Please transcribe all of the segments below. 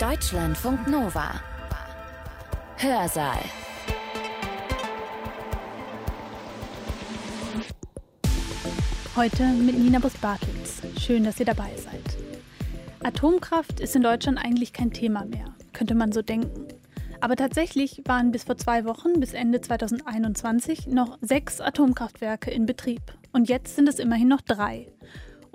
Deutschlandfunk Nova. Hörsaal. Heute mit Nina Bus-Bartels. Schön, dass ihr dabei seid. Atomkraft ist in Deutschland eigentlich kein Thema mehr, könnte man so denken. Aber tatsächlich waren bis vor zwei Wochen, bis Ende 2021, noch sechs Atomkraftwerke in Betrieb. Und jetzt sind es immerhin noch drei.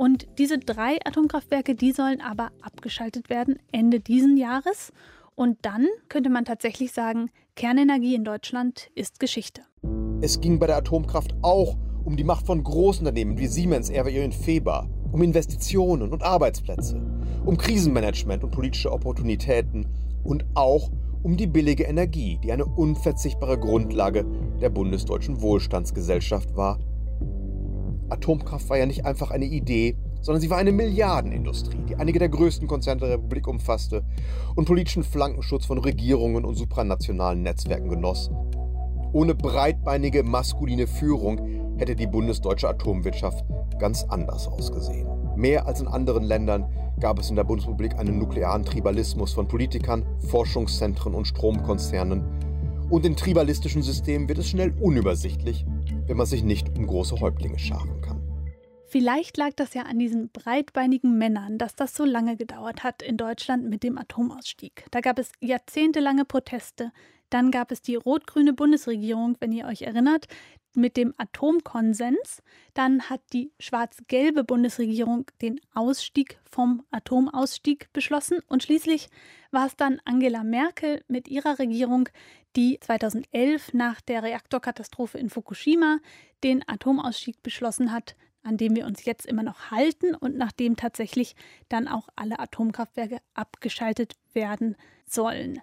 Und diese drei Atomkraftwerke, die sollen aber abgeschaltet werden Ende diesen Jahres. Und dann könnte man tatsächlich sagen, Kernenergie in Deutschland ist Geschichte. Es ging bei der Atomkraft auch um die Macht von Großunternehmen wie Siemens, RWE und Feber, um Investitionen und Arbeitsplätze, um Krisenmanagement und politische Opportunitäten und auch um die billige Energie, die eine unverzichtbare Grundlage der bundesdeutschen Wohlstandsgesellschaft war Atomkraft war ja nicht einfach eine Idee, sondern sie war eine Milliardenindustrie, die einige der größten Konzerne der Republik umfasste und politischen Flankenschutz von Regierungen und supranationalen Netzwerken genoss. Ohne breitbeinige maskuline Führung hätte die bundesdeutsche Atomwirtschaft ganz anders ausgesehen. Mehr als in anderen Ländern gab es in der Bundesrepublik einen nuklearen Tribalismus von Politikern, Forschungszentren und Stromkonzernen. Und in tribalistischen Systemen wird es schnell unübersichtlich wenn man sich nicht um große Häuptlinge scharen kann. Vielleicht lag das ja an diesen breitbeinigen Männern, dass das so lange gedauert hat in Deutschland mit dem Atomausstieg. Da gab es jahrzehntelange Proteste. Dann gab es die rot-grüne Bundesregierung, wenn ihr euch erinnert, mit dem Atomkonsens. Dann hat die schwarz-gelbe Bundesregierung den Ausstieg vom Atomausstieg beschlossen. Und schließlich war es dann Angela Merkel mit ihrer Regierung, die 2011 nach der Reaktorkatastrophe in Fukushima den Atomausstieg beschlossen hat, an dem wir uns jetzt immer noch halten und nachdem tatsächlich dann auch alle Atomkraftwerke abgeschaltet werden sollen.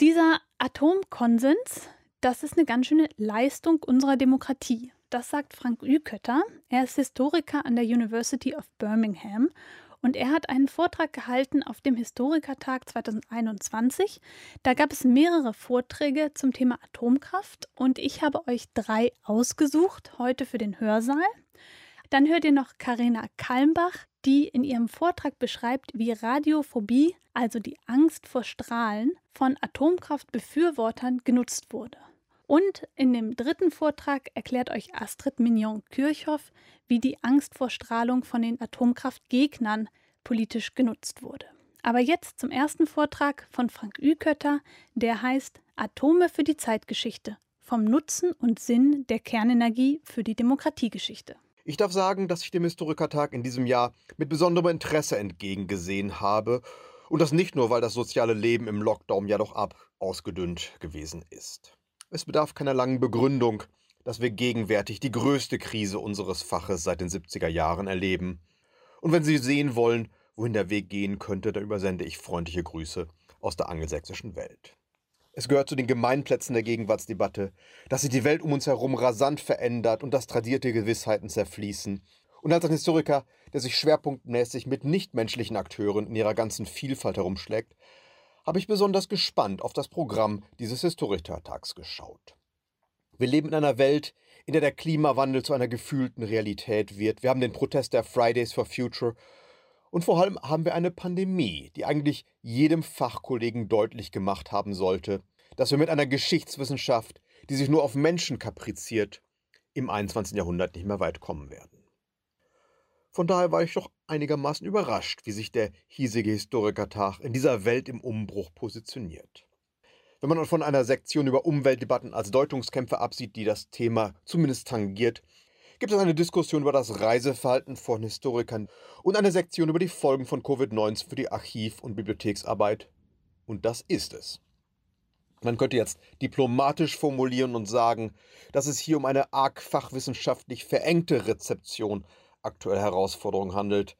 Dieser Atomkonsens das ist eine ganz schöne Leistung unserer Demokratie. Das sagt Frank Ükötter. Er ist Historiker an der University of Birmingham und er hat einen Vortrag gehalten auf dem Historikertag 2021. Da gab es mehrere Vorträge zum Thema Atomkraft und ich habe euch drei ausgesucht heute für den Hörsaal. Dann hört ihr noch Karina Kalmbach, die in ihrem Vortrag beschreibt, wie Radiophobie, also die Angst vor Strahlen, von Atomkraftbefürwortern genutzt wurde. Und in dem dritten Vortrag erklärt euch Astrid Mignon-Kirchhoff, wie die Angst vor Strahlung von den Atomkraftgegnern politisch genutzt wurde. Aber jetzt zum ersten Vortrag von Frank Ükötter, der heißt Atome für die Zeitgeschichte. Vom Nutzen und Sinn der Kernenergie für die Demokratiegeschichte. Ich darf sagen, dass ich dem Historikertag in diesem Jahr mit besonderem Interesse entgegengesehen habe. Und das nicht nur, weil das soziale Leben im Lockdown ja doch ab ausgedünnt gewesen ist. Es bedarf keiner langen Begründung, dass wir gegenwärtig die größte Krise unseres Faches seit den 70er Jahren erleben. Und wenn Sie sehen wollen, wohin der Weg gehen könnte, dann übersende ich freundliche Grüße aus der angelsächsischen Welt. Es gehört zu den Gemeinplätzen der Gegenwartsdebatte, dass sich die Welt um uns herum rasant verändert und dass tradierte Gewissheiten zerfließen. Und als ein Historiker, der sich schwerpunktmäßig mit nichtmenschlichen Akteuren in ihrer ganzen Vielfalt herumschlägt, habe ich besonders gespannt auf das Programm dieses Historikertags geschaut. Wir leben in einer Welt, in der der Klimawandel zu einer gefühlten Realität wird. Wir haben den Protest der Fridays for Future und vor allem haben wir eine Pandemie, die eigentlich jedem Fachkollegen deutlich gemacht haben sollte, dass wir mit einer Geschichtswissenschaft, die sich nur auf Menschen kapriziert, im 21. Jahrhundert nicht mehr weit kommen werden. Von daher war ich doch einigermaßen überrascht, wie sich der hiesige Historikertag in dieser Welt im Umbruch positioniert. Wenn man von einer Sektion über Umweltdebatten als Deutungskämpfe absieht, die das Thema zumindest tangiert, gibt es eine Diskussion über das Reiseverhalten von Historikern und eine Sektion über die Folgen von Covid-19 für die Archiv- und Bibliotheksarbeit. Und das ist es. Man könnte jetzt diplomatisch formulieren und sagen, dass es hier um eine arg fachwissenschaftlich verengte Rezeption aktuelle Herausforderung handelt.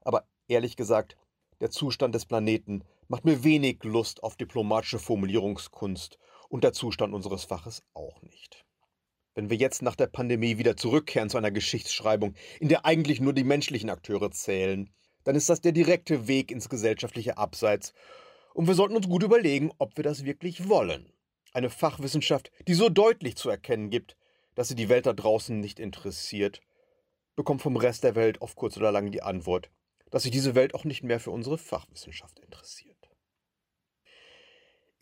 Aber ehrlich gesagt, der Zustand des Planeten macht mir wenig Lust auf diplomatische Formulierungskunst und der Zustand unseres Faches auch nicht. Wenn wir jetzt nach der Pandemie wieder zurückkehren zu einer Geschichtsschreibung, in der eigentlich nur die menschlichen Akteure zählen, dann ist das der direkte Weg ins gesellschaftliche Abseits. Und wir sollten uns gut überlegen, ob wir das wirklich wollen. Eine Fachwissenschaft, die so deutlich zu erkennen gibt, dass sie die Welt da draußen nicht interessiert bekommt vom Rest der Welt auf kurz oder lang die Antwort, dass sich diese Welt auch nicht mehr für unsere Fachwissenschaft interessiert.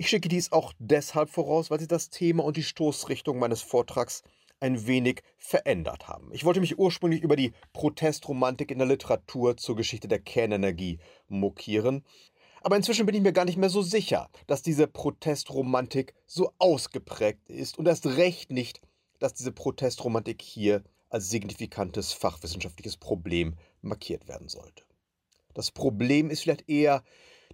Ich schicke dies auch deshalb voraus, weil sie das Thema und die Stoßrichtung meines Vortrags ein wenig verändert haben. Ich wollte mich ursprünglich über die Protestromantik in der Literatur zur Geschichte der Kernenergie mokieren, aber inzwischen bin ich mir gar nicht mehr so sicher, dass diese Protestromantik so ausgeprägt ist und erst recht nicht, dass diese Protestromantik hier als signifikantes fachwissenschaftliches Problem markiert werden sollte. Das Problem ist vielleicht eher,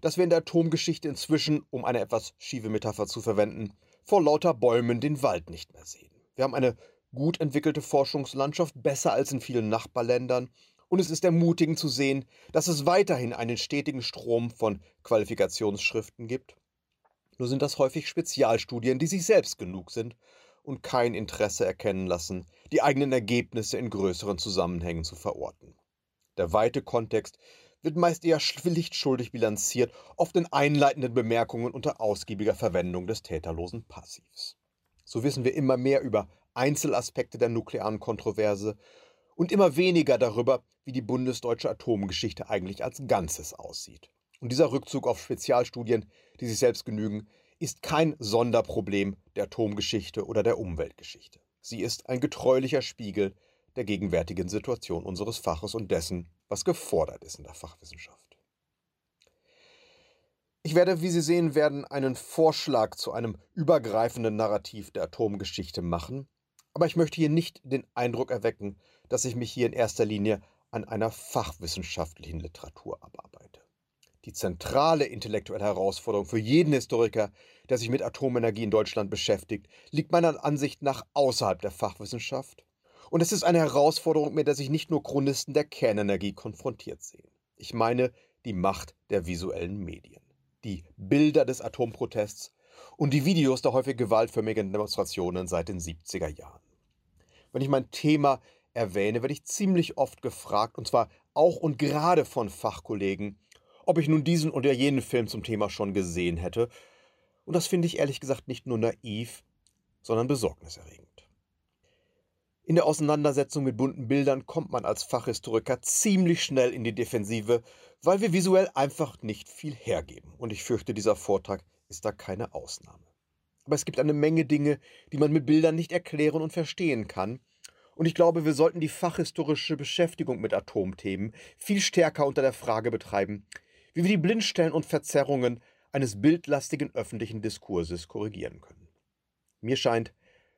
dass wir in der Atomgeschichte inzwischen, um eine etwas schiefe Metapher zu verwenden, vor lauter Bäumen den Wald nicht mehr sehen. Wir haben eine gut entwickelte Forschungslandschaft, besser als in vielen Nachbarländern, und es ist ermutigend zu sehen, dass es weiterhin einen stetigen Strom von Qualifikationsschriften gibt. Nur sind das häufig Spezialstudien, die sich selbst genug sind und kein Interesse erkennen lassen, die eigenen Ergebnisse in größeren Zusammenhängen zu verorten. Der weite Kontext wird meist eher pflichtschuldig bilanziert, oft in einleitenden Bemerkungen unter ausgiebiger Verwendung des täterlosen Passivs. So wissen wir immer mehr über Einzelaspekte der nuklearen Kontroverse und immer weniger darüber, wie die bundesdeutsche Atomgeschichte eigentlich als Ganzes aussieht. Und dieser Rückzug auf Spezialstudien, die sich selbst genügen, ist kein Sonderproblem der Atomgeschichte oder der Umweltgeschichte. Sie ist ein getreulicher Spiegel der gegenwärtigen Situation unseres Faches und dessen, was gefordert ist in der Fachwissenschaft. Ich werde, wie Sie sehen werden, einen Vorschlag zu einem übergreifenden Narrativ der Atomgeschichte machen, aber ich möchte hier nicht den Eindruck erwecken, dass ich mich hier in erster Linie an einer fachwissenschaftlichen Literatur abarbeite. Die zentrale intellektuelle Herausforderung für jeden Historiker, der sich mit Atomenergie in Deutschland beschäftigt, liegt meiner Ansicht nach außerhalb der Fachwissenschaft. Und es ist eine Herausforderung, mit der sich nicht nur Chronisten der Kernenergie konfrontiert sehen. Ich meine die Macht der visuellen Medien. Die Bilder des Atomprotests und die Videos der häufig gewaltförmigen Demonstrationen seit den 70er Jahren. Wenn ich mein Thema erwähne, werde ich ziemlich oft gefragt, und zwar auch und gerade von Fachkollegen, ob ich nun diesen oder jenen Film zum Thema schon gesehen hätte. Und das finde ich ehrlich gesagt nicht nur naiv, sondern besorgniserregend. In der Auseinandersetzung mit bunten Bildern kommt man als Fachhistoriker ziemlich schnell in die Defensive, weil wir visuell einfach nicht viel hergeben. Und ich fürchte, dieser Vortrag ist da keine Ausnahme. Aber es gibt eine Menge Dinge, die man mit Bildern nicht erklären und verstehen kann. Und ich glaube, wir sollten die fachhistorische Beschäftigung mit Atomthemen viel stärker unter der Frage betreiben, wie wir die Blindstellen und Verzerrungen eines bildlastigen öffentlichen Diskurses korrigieren können. Mir scheint,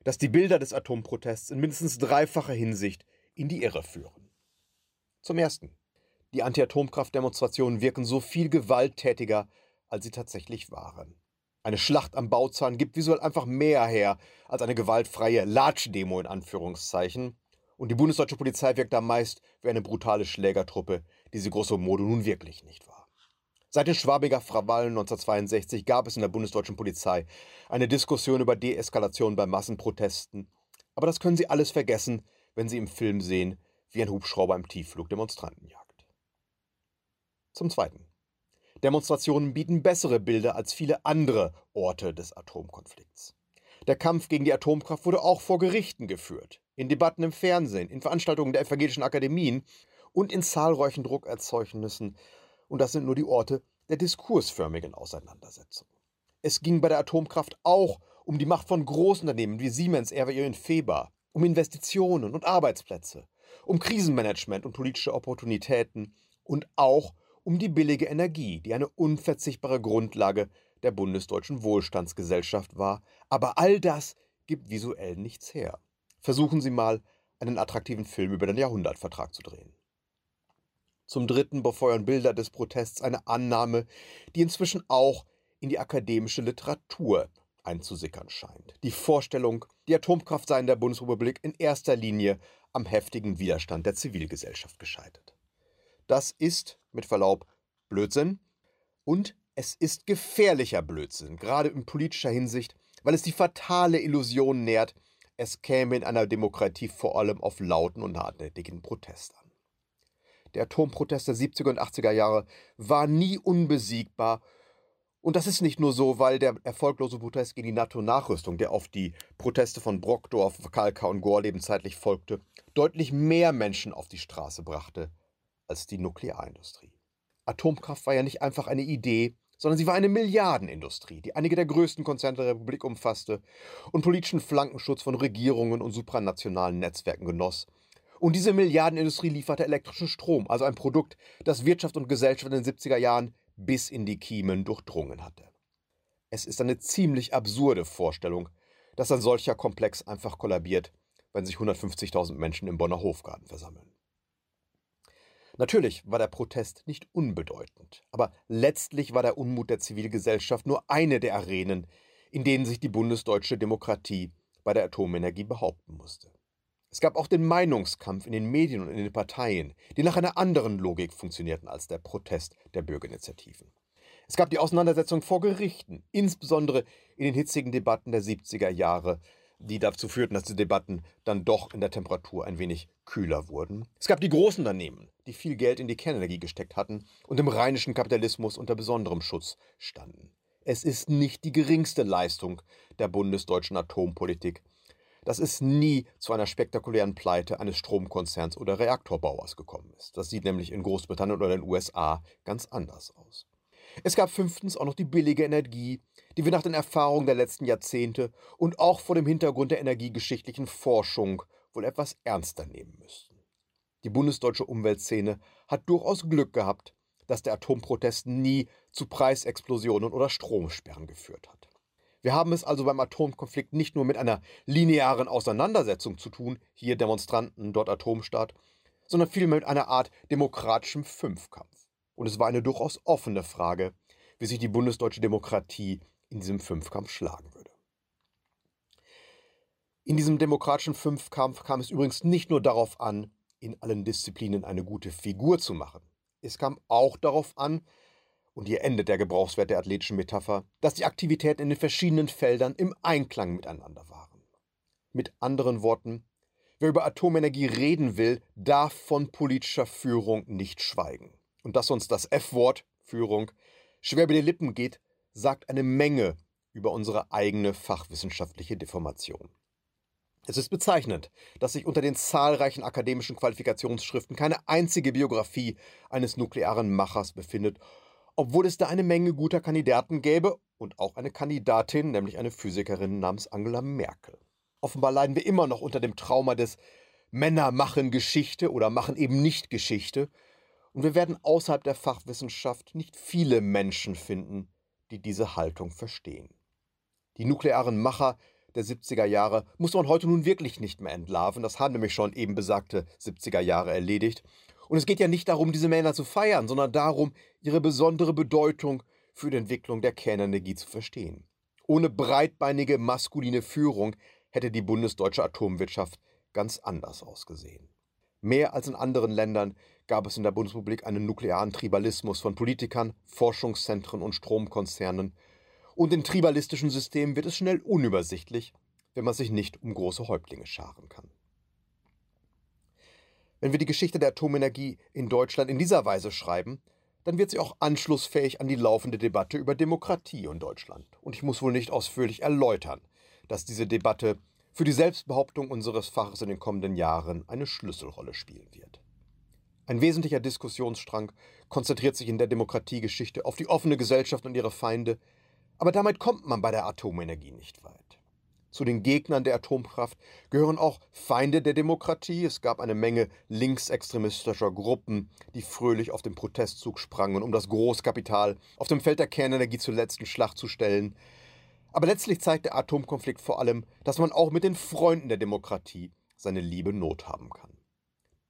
dass die Bilder des Atomprotests in mindestens dreifacher Hinsicht in die Irre führen. Zum Ersten. Die Anti-Atomkraft-Demonstrationen wirken so viel gewalttätiger, als sie tatsächlich waren. Eine Schlacht am Bauzahn gibt visuell einfach mehr her als eine gewaltfreie Latsch-Demo in Anführungszeichen. Und die bundesdeutsche Polizei wirkt da meist wie eine brutale Schlägertruppe, die sie grosso modo nun wirklich nicht war. Seit den Schwabinger Krawallen 1962 gab es in der bundesdeutschen Polizei eine Diskussion über Deeskalation bei Massenprotesten. Aber das können Sie alles vergessen, wenn Sie im Film sehen, wie ein Hubschrauber im Tiefflug Demonstranten jagt. Zum Zweiten. Demonstrationen bieten bessere Bilder als viele andere Orte des Atomkonflikts. Der Kampf gegen die Atomkraft wurde auch vor Gerichten geführt, in Debatten im Fernsehen, in Veranstaltungen der evangelischen Akademien und in zahlreichen Druckerzeugnissen und das sind nur die Orte der diskursförmigen Auseinandersetzung. Es ging bei der Atomkraft auch um die Macht von Großunternehmen wie Siemens, RWE und Feber, um Investitionen und Arbeitsplätze, um Krisenmanagement und politische Opportunitäten und auch um die billige Energie, die eine unverzichtbare Grundlage der bundesdeutschen Wohlstandsgesellschaft war. Aber all das gibt visuell nichts her. Versuchen Sie mal, einen attraktiven Film über den Jahrhundertvertrag zu drehen. Zum Dritten befeuern Bilder des Protests eine Annahme, die inzwischen auch in die akademische Literatur einzusickern scheint. Die Vorstellung, die Atomkraft sei in der Bundesrepublik in erster Linie am heftigen Widerstand der Zivilgesellschaft gescheitert. Das ist, mit Verlaub, Blödsinn und es ist gefährlicher Blödsinn, gerade in politischer Hinsicht, weil es die fatale Illusion nährt, es käme in einer Demokratie vor allem auf lauten und hartnäckigen Protest an. Der Atomprotest der 70er und 80er Jahre war nie unbesiegbar. Und das ist nicht nur so, weil der erfolglose Protest gegen die NATO-Nachrüstung, der auf die Proteste von Brockdorf, Kalka und Gorleben zeitlich folgte, deutlich mehr Menschen auf die Straße brachte als die Nuklearindustrie. Atomkraft war ja nicht einfach eine Idee sondern sie war eine Milliardenindustrie, die einige der größten Konzerne der Republik umfasste und politischen Flankenschutz von Regierungen und supranationalen Netzwerken genoss. Und diese Milliardenindustrie lieferte elektrischen Strom, also ein Produkt, das Wirtschaft und Gesellschaft in den 70er Jahren bis in die Kiemen durchdrungen hatte. Es ist eine ziemlich absurde Vorstellung, dass ein solcher Komplex einfach kollabiert, wenn sich 150.000 Menschen im Bonner Hofgarten versammeln. Natürlich war der Protest nicht unbedeutend, aber letztlich war der Unmut der Zivilgesellschaft nur eine der Arenen, in denen sich die bundesdeutsche Demokratie bei der Atomenergie behaupten musste. Es gab auch den Meinungskampf in den Medien und in den Parteien, die nach einer anderen Logik funktionierten als der Protest der Bürgerinitiativen. Es gab die Auseinandersetzung vor Gerichten, insbesondere in den hitzigen Debatten der 70er Jahre die dazu führten, dass die Debatten dann doch in der Temperatur ein wenig kühler wurden. Es gab die großen Unternehmen, die viel Geld in die Kernenergie gesteckt hatten und im rheinischen Kapitalismus unter besonderem Schutz standen. Es ist nicht die geringste Leistung der bundesdeutschen Atompolitik, dass es nie zu einer spektakulären Pleite eines Stromkonzerns oder Reaktorbauers gekommen ist. Das sieht nämlich in Großbritannien oder den USA ganz anders aus. Es gab fünftens auch noch die billige Energie, die wir nach den Erfahrungen der letzten Jahrzehnte und auch vor dem Hintergrund der energiegeschichtlichen Forschung wohl etwas ernster nehmen müssten. Die bundesdeutsche Umweltszene hat durchaus Glück gehabt, dass der Atomprotest nie zu Preisexplosionen oder Stromsperren geführt hat. Wir haben es also beim Atomkonflikt nicht nur mit einer linearen Auseinandersetzung zu tun, hier Demonstranten, dort Atomstaat, sondern vielmehr mit einer Art demokratischem Fünfkampf. Und es war eine durchaus offene Frage, wie sich die bundesdeutsche Demokratie in diesem Fünfkampf schlagen würde. In diesem demokratischen Fünfkampf kam es übrigens nicht nur darauf an, in allen Disziplinen eine gute Figur zu machen. Es kam auch darauf an, und hier endet der Gebrauchswert der athletischen Metapher, dass die Aktivitäten in den verschiedenen Feldern im Einklang miteinander waren. Mit anderen Worten, wer über Atomenergie reden will, darf von politischer Führung nicht schweigen. Und dass uns das F-Wort, Führung, schwer über die Lippen geht, sagt eine Menge über unsere eigene fachwissenschaftliche Deformation. Es ist bezeichnend, dass sich unter den zahlreichen akademischen Qualifikationsschriften keine einzige Biografie eines nuklearen Machers befindet, obwohl es da eine Menge guter Kandidaten gäbe und auch eine Kandidatin, nämlich eine Physikerin namens Angela Merkel. Offenbar leiden wir immer noch unter dem Trauma des Männer machen Geschichte oder machen eben nicht Geschichte, und wir werden außerhalb der Fachwissenschaft nicht viele Menschen finden, die diese Haltung verstehen. Die nuklearen Macher der 70er Jahre muss man heute nun wirklich nicht mehr entlarven. Das haben nämlich schon eben besagte 70er Jahre erledigt. Und es geht ja nicht darum, diese Männer zu feiern, sondern darum, ihre besondere Bedeutung für die Entwicklung der Kernenergie zu verstehen. Ohne breitbeinige maskuline Führung hätte die bundesdeutsche Atomwirtschaft ganz anders ausgesehen. Mehr als in anderen Ländern gab es in der Bundesrepublik einen nuklearen Tribalismus von Politikern, Forschungszentren und Stromkonzernen. Und in tribalistischen Systemen wird es schnell unübersichtlich, wenn man sich nicht um große Häuptlinge scharen kann. Wenn wir die Geschichte der Atomenergie in Deutschland in dieser Weise schreiben, dann wird sie auch anschlussfähig an die laufende Debatte über Demokratie in Deutschland. Und ich muss wohl nicht ausführlich erläutern, dass diese Debatte für die Selbstbehauptung unseres Faches in den kommenden Jahren eine Schlüsselrolle spielen wird. Ein wesentlicher Diskussionsstrang konzentriert sich in der Demokratiegeschichte auf die offene Gesellschaft und ihre Feinde, aber damit kommt man bei der Atomenergie nicht weit. Zu den Gegnern der Atomkraft gehören auch Feinde der Demokratie. Es gab eine Menge linksextremistischer Gruppen, die fröhlich auf den Protestzug sprangen, um das Großkapital auf dem Feld der Kernenergie zur letzten Schlacht zu stellen. Aber letztlich zeigt der Atomkonflikt vor allem, dass man auch mit den Freunden der Demokratie seine liebe Not haben kann.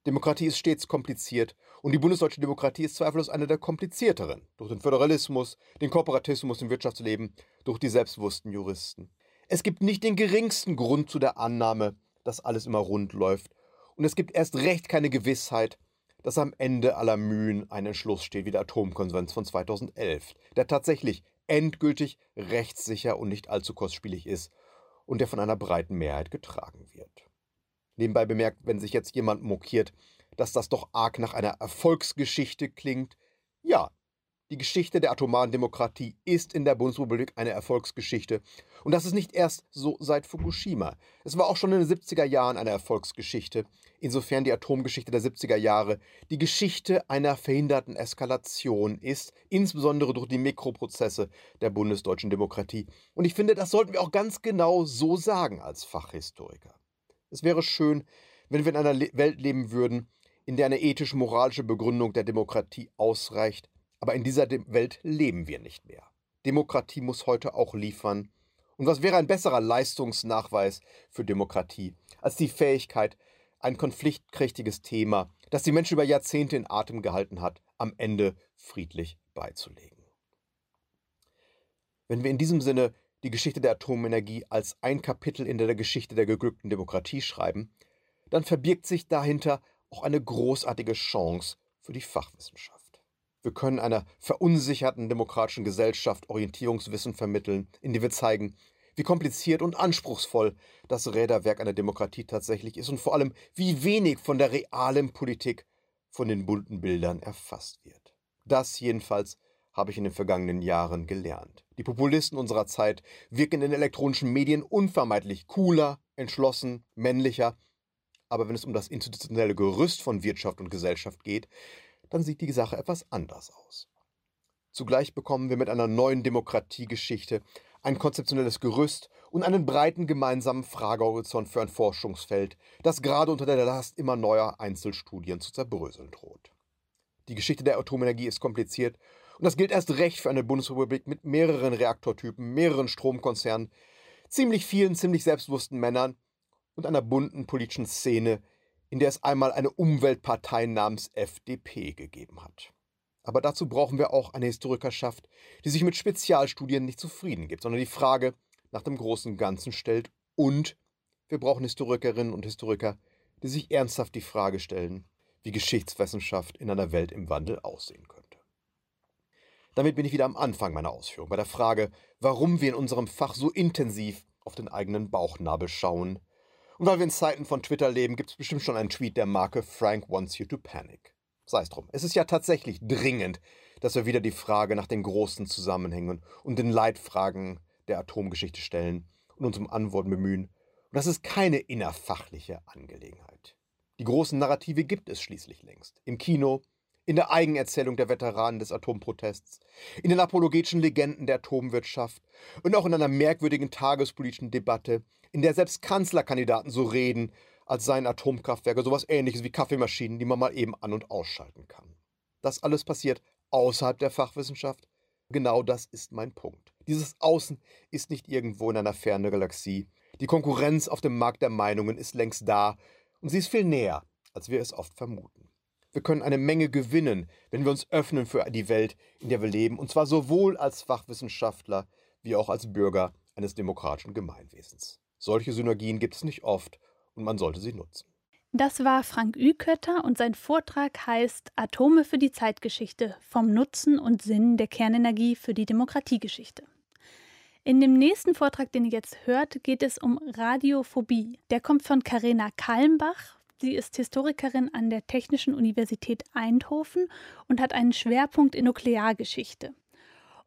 Demokratie ist stets kompliziert und die bundesdeutsche Demokratie ist zweifellos eine der komplizierteren, durch den Föderalismus, den Kooperatismus im Wirtschaftsleben, durch die selbstbewussten Juristen. Es gibt nicht den geringsten Grund zu der Annahme, dass alles immer rund läuft, und es gibt erst recht keine Gewissheit, dass am Ende aller Mühen ein Entschluss steht wie der Atomkonvenz von 2011, der tatsächlich endgültig rechtssicher und nicht allzu kostspielig ist und der von einer breiten Mehrheit getragen wird. Nebenbei bemerkt, wenn sich jetzt jemand mokiert, dass das doch arg nach einer Erfolgsgeschichte klingt, ja, Die Geschichte der atomaren Demokratie ist in der Bundesrepublik eine Erfolgsgeschichte. Und das ist nicht erst so seit Fukushima. Es war auch schon in den 70er Jahren eine Erfolgsgeschichte, insofern die Atomgeschichte der 70er Jahre die Geschichte einer verhinderten Eskalation ist, insbesondere durch die Mikroprozesse der bundesdeutschen Demokratie. Und ich finde, das sollten wir auch ganz genau so sagen als Fachhistoriker. Es wäre schön, wenn wir in einer Welt leben würden, in der eine ethisch-moralische Begründung der Demokratie ausreicht, aber in dieser Welt leben wir nicht mehr. Demokratie muss heute auch liefern. Und was wäre ein besserer Leistungsnachweis für Demokratie als die Fähigkeit, ein konfliktträchtiges Thema, das die Menschen über Jahrzehnte in Atem gehalten hat, am Ende friedlich beizulegen? Wenn wir in diesem Sinne die Geschichte der Atomenergie als ein Kapitel in der Geschichte der geglückten Demokratie schreiben, dann verbirgt sich dahinter auch eine großartige Chance für die Fachwissenschaft. Wir können einer verunsicherten demokratischen Gesellschaft Orientierungswissen vermitteln, indem wir zeigen, wie kompliziert und anspruchsvoll das Räderwerk einer Demokratie tatsächlich ist und vor allem, wie wenig von der realen Politik von den bunten Bildern erfasst wird. Das jedenfalls habe ich in den vergangenen Jahren gelernt. Die Populisten unserer Zeit wirken in elektronischen Medien unvermeidlich cooler, entschlossen, männlicher, aber wenn es um das institutionelle Gerüst von Wirtschaft und Gesellschaft geht, dann sieht die Sache etwas anders aus. Zugleich bekommen wir mit einer neuen Demokratiegeschichte ein konzeptionelles Gerüst und einen breiten gemeinsamen Fragehorizont für ein Forschungsfeld, das gerade unter der Last immer neuer Einzelstudien zu zerbröseln droht. Die Geschichte der Atomenergie ist kompliziert und das gilt erst recht für eine Bundesrepublik mit mehreren Reaktortypen, mehreren Stromkonzernen, ziemlich vielen, ziemlich selbstbewussten Männern und einer bunten politischen Szene, in der es einmal eine Umweltpartei namens FDP gegeben hat. Aber dazu brauchen wir auch eine Historikerschaft, die sich mit Spezialstudien nicht zufrieden gibt, sondern die Frage nach dem großen Ganzen stellt und wir brauchen Historikerinnen und Historiker, die sich ernsthaft die Frage stellen, wie Geschichtswissenschaft in einer Welt im Wandel aussehen könnte. Damit bin ich wieder am Anfang meiner Ausführung, bei der Frage, warum wir in unserem Fach so intensiv auf den eigenen Bauchnabel schauen und weil wir in Zeiten von Twitter leben, gibt es bestimmt schon einen Tweet der Marke Frank wants you to panic. Sei es drum. Es ist ja tatsächlich dringend, dass wir wieder die Frage nach den großen Zusammenhängen und den Leitfragen der Atomgeschichte stellen und uns um Antworten bemühen. Und das ist keine innerfachliche Angelegenheit. Die großen Narrative gibt es schließlich längst. Im Kino, in der Eigenerzählung der Veteranen des Atomprotests, in den apologetischen Legenden der Atomwirtschaft und auch in einer merkwürdigen tagespolitischen Debatte, in der selbst Kanzlerkandidaten so reden, als seien Atomkraftwerke sowas ähnliches wie Kaffeemaschinen, die man mal eben an- und ausschalten kann. Das alles passiert außerhalb der Fachwissenschaft. Genau das ist mein Punkt. Dieses Außen ist nicht irgendwo in einer fernen Galaxie. Die Konkurrenz auf dem Markt der Meinungen ist längst da und sie ist viel näher, als wir es oft vermuten. Wir können eine Menge gewinnen, wenn wir uns öffnen für die Welt, in der wir leben, und zwar sowohl als Fachwissenschaftler wie auch als Bürger eines demokratischen Gemeinwesens. Solche Synergien gibt es nicht oft und man sollte sie nutzen. Das war Frank Ükötter und sein Vortrag heißt Atome für die Zeitgeschichte vom Nutzen und Sinn der Kernenergie für die Demokratiegeschichte. In dem nächsten Vortrag, den ihr jetzt hört, geht es um Radiophobie. Der kommt von Karina Kalmbach. Sie ist Historikerin an der Technischen Universität Eindhoven und hat einen Schwerpunkt in Nukleargeschichte.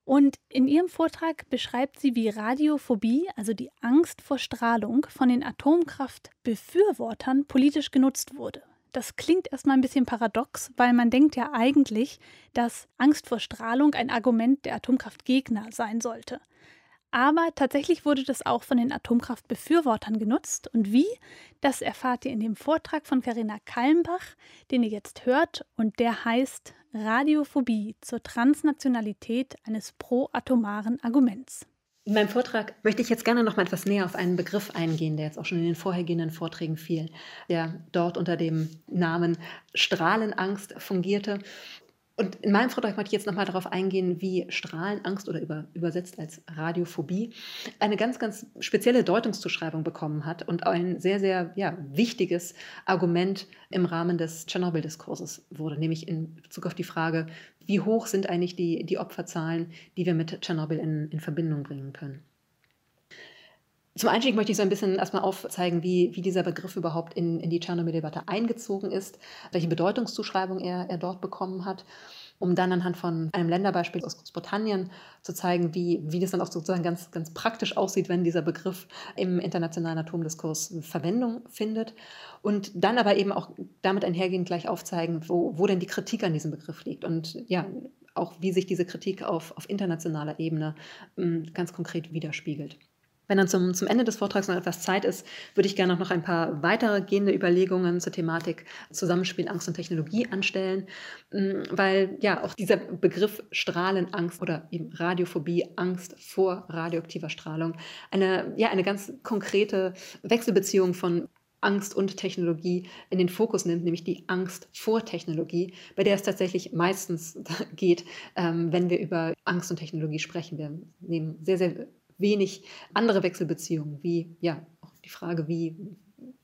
Und in ihrem Vortrag beschreibt sie, wie Radiophobie, also die Angst vor Strahlung, von den Atomkraftbefürwortern politisch genutzt wurde. Das klingt erstmal ein bisschen paradox, weil man denkt ja eigentlich, dass Angst vor Strahlung ein Argument der Atomkraftgegner sein sollte. Aber tatsächlich wurde das auch von den Atomkraftbefürwortern genutzt. Und wie? Das erfahrt ihr in dem Vortrag von Karina Kalmbach, den ihr jetzt hört. Und der heißt Radiophobie zur Transnationalität eines proatomaren Arguments. In meinem Vortrag möchte ich jetzt gerne noch mal etwas näher auf einen Begriff eingehen, der jetzt auch schon in den vorhergehenden Vorträgen fiel, der dort unter dem Namen Strahlenangst fungierte und in meinem Vortrag möchte ich jetzt nochmal darauf eingehen, wie Strahlenangst oder über, übersetzt als Radiophobie eine ganz, ganz spezielle Deutungszuschreibung bekommen hat und ein sehr, sehr ja, wichtiges Argument im Rahmen des Tschernobyl-Diskurses wurde, nämlich in Bezug auf die Frage, wie hoch sind eigentlich die, die Opferzahlen, die wir mit Tschernobyl in, in Verbindung bringen können. Zum Einstieg möchte ich so ein bisschen erstmal aufzeigen, wie, wie dieser Begriff überhaupt in, in die Tschernobyl-Debatte eingezogen ist, welche Bedeutungszuschreibung er, er dort bekommen hat. um dann anhand von einem Länderbeispiel aus Großbritannien zu zeigen, wie, wie das dann auch sozusagen ganz, ganz praktisch aussieht, wenn dieser Begriff im internationalen Atomdiskurs Verwendung findet. Und dann aber eben auch damit einhergehend gleich aufzeigen, wo, wo denn die Kritik an diesem Begriff liegt. Und ja, auch wie sich diese Kritik auf, auf internationaler Ebene ähm, ganz konkret widerspiegelt. Wenn dann zum, zum Ende des Vortrags noch etwas Zeit ist, würde ich gerne noch ein paar weitere gehende Überlegungen zur Thematik Zusammenspiel Angst und Technologie anstellen, mm, weil ja auch dieser Begriff Strahlenangst oder eben Radiophobie, Angst vor radioaktiver Strahlung, eine, ja, eine ganz konkrete Wechselbeziehung von Angst und Technologie in den Fokus nimmt, nämlich die Angst vor Technologie, bei der es tatsächlich meistens geht, ähm, wenn wir über Angst und Technologie sprechen. Wir nehmen sehr, sehr wenig andere Wechselbeziehungen, wie ja auch die Frage, wie,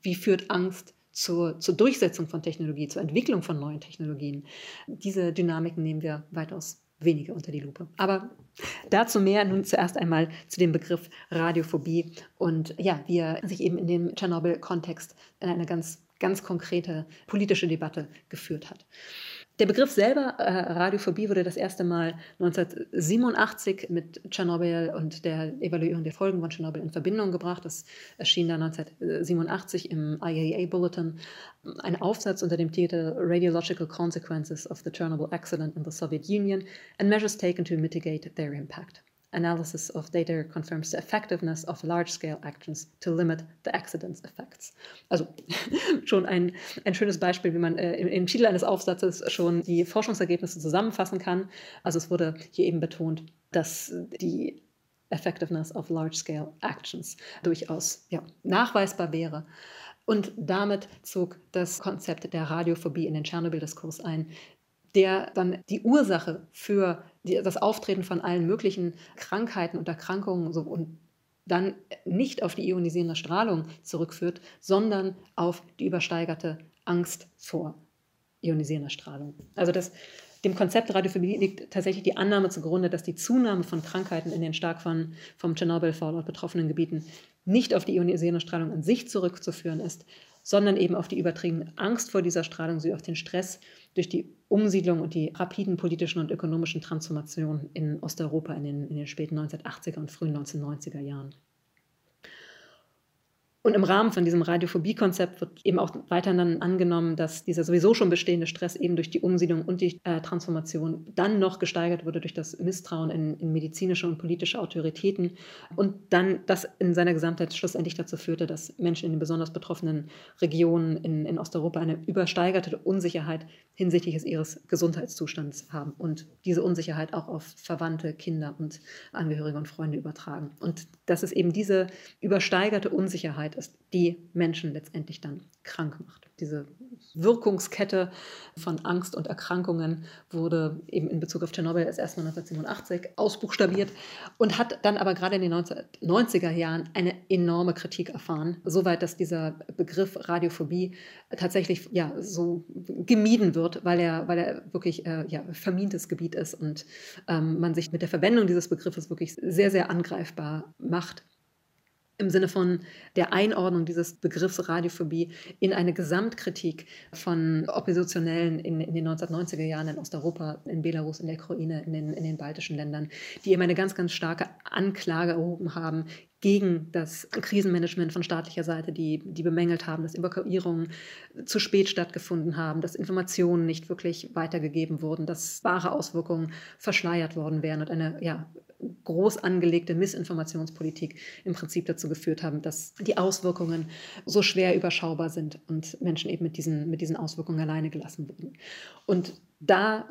wie führt Angst zur, zur Durchsetzung von Technologie, zur Entwicklung von neuen Technologien. Diese Dynamiken nehmen wir weitaus weniger unter die Lupe. Aber dazu mehr nun zuerst einmal zu dem Begriff Radiophobie und ja, wie er sich eben in dem Tschernobyl-Kontext in eine ganz, ganz konkrete politische Debatte geführt hat. Der Begriff selber, äh, Radiophobie, wurde das erste Mal 1987 mit Tschernobyl und der Evaluierung der Folgen von Tschernobyl in Verbindung gebracht. Das erschien dann 1987 im IAEA Bulletin. Ein Aufsatz unter dem Titel Radiological Consequences of the Chernobyl Accident in the Soviet Union and Measures Taken to Mitigate Their Impact. Analysis of data confirms the effectiveness of large-scale actions to limit the accident's effects. Also schon ein, ein schönes Beispiel, wie man äh, im, im Titel eines Aufsatzes schon die Forschungsergebnisse zusammenfassen kann. Also es wurde hier eben betont, dass die Effectiveness of large-scale actions durchaus ja, nachweisbar wäre. Und damit zog das Konzept der Radiophobie in den Tschernobyl-Diskurs ein, der dann die Ursache für die, das Auftreten von allen möglichen Krankheiten und Erkrankungen so, und dann nicht auf die ionisierende Strahlung zurückführt, sondern auf die übersteigerte Angst vor ionisierender Strahlung. Also das, dem Konzept Radiophobie liegt tatsächlich die Annahme zugrunde, dass die Zunahme von Krankheiten in den stark von, vom Tschernobyl-Fallout betroffenen Gebieten nicht auf die ionisierende Strahlung an sich zurückzuführen ist, sondern eben auf die übertriebene Angst vor dieser Strahlung sowie auf den Stress durch die Umsiedlung und die rapiden politischen und ökonomischen Transformationen in Osteuropa in den, in den späten 1980er und frühen 1990er Jahren. Und im Rahmen von diesem Radiophobie-Konzept wird eben auch weiterhin dann angenommen, dass dieser sowieso schon bestehende Stress eben durch die Umsiedlung und die äh, Transformation dann noch gesteigert wurde durch das Misstrauen in, in, medizinische und politische Autoritäten und dann das in seiner Gesamtheit schlussendlich dazu führte, dass Menschen in den besonders betroffenen Regionen in, in Osteuropa eine übersteigerte Unsicherheit hinsichtlich ihres Gesundheitszustands haben und diese Unsicherheit auch auf Verwandte, Kinder und Angehörige und Freunde übertragen. Und dass es eben diese übersteigerte Unsicherheit ist, die Menschen letztendlich dann krank macht. Diese Wirkungskette von Angst und Erkrankungen wurde eben in Bezug auf Tschernobyl erst erstmal 1987 ausbuchstabiert und hat dann aber gerade in den 1990er Jahren eine enorme Kritik erfahren, soweit dass dieser Begriff Radiophobie tatsächlich ja so gemieden wird, weil er, weil er wirklich äh, ja, vermintes Gebiet ist und ähm, man sich mit der Verwendung dieses Begriffes wirklich sehr, sehr angreifbar macht im Sinne von der Einordnung dieses Begriffs Radiophobie in eine Gesamtkritik von Oppositionellen in, in, den 1990er Jahren in Osteuropa, in Belarus, in der Ukraine, in den, in den baltischen Ländern, die eben eine ganz, ganz starke Anklage erhoben haben gegen das Krisenmanagement von staatlicher Seite, die, die bemängelt haben, dass Evakuierungen zu spät stattgefunden haben, dass Informationen nicht wirklich weitergegeben wurden, dass wahre Auswirkungen verschleiert worden wären und eine ja, groß angelegte Missinformationspolitik im Prinzip dazu geführt haben, dass die Auswirkungen so schwer überschaubar sind und Menschen eben mit diesen, mit diesen Auswirkungen alleine gelassen wurden. Und da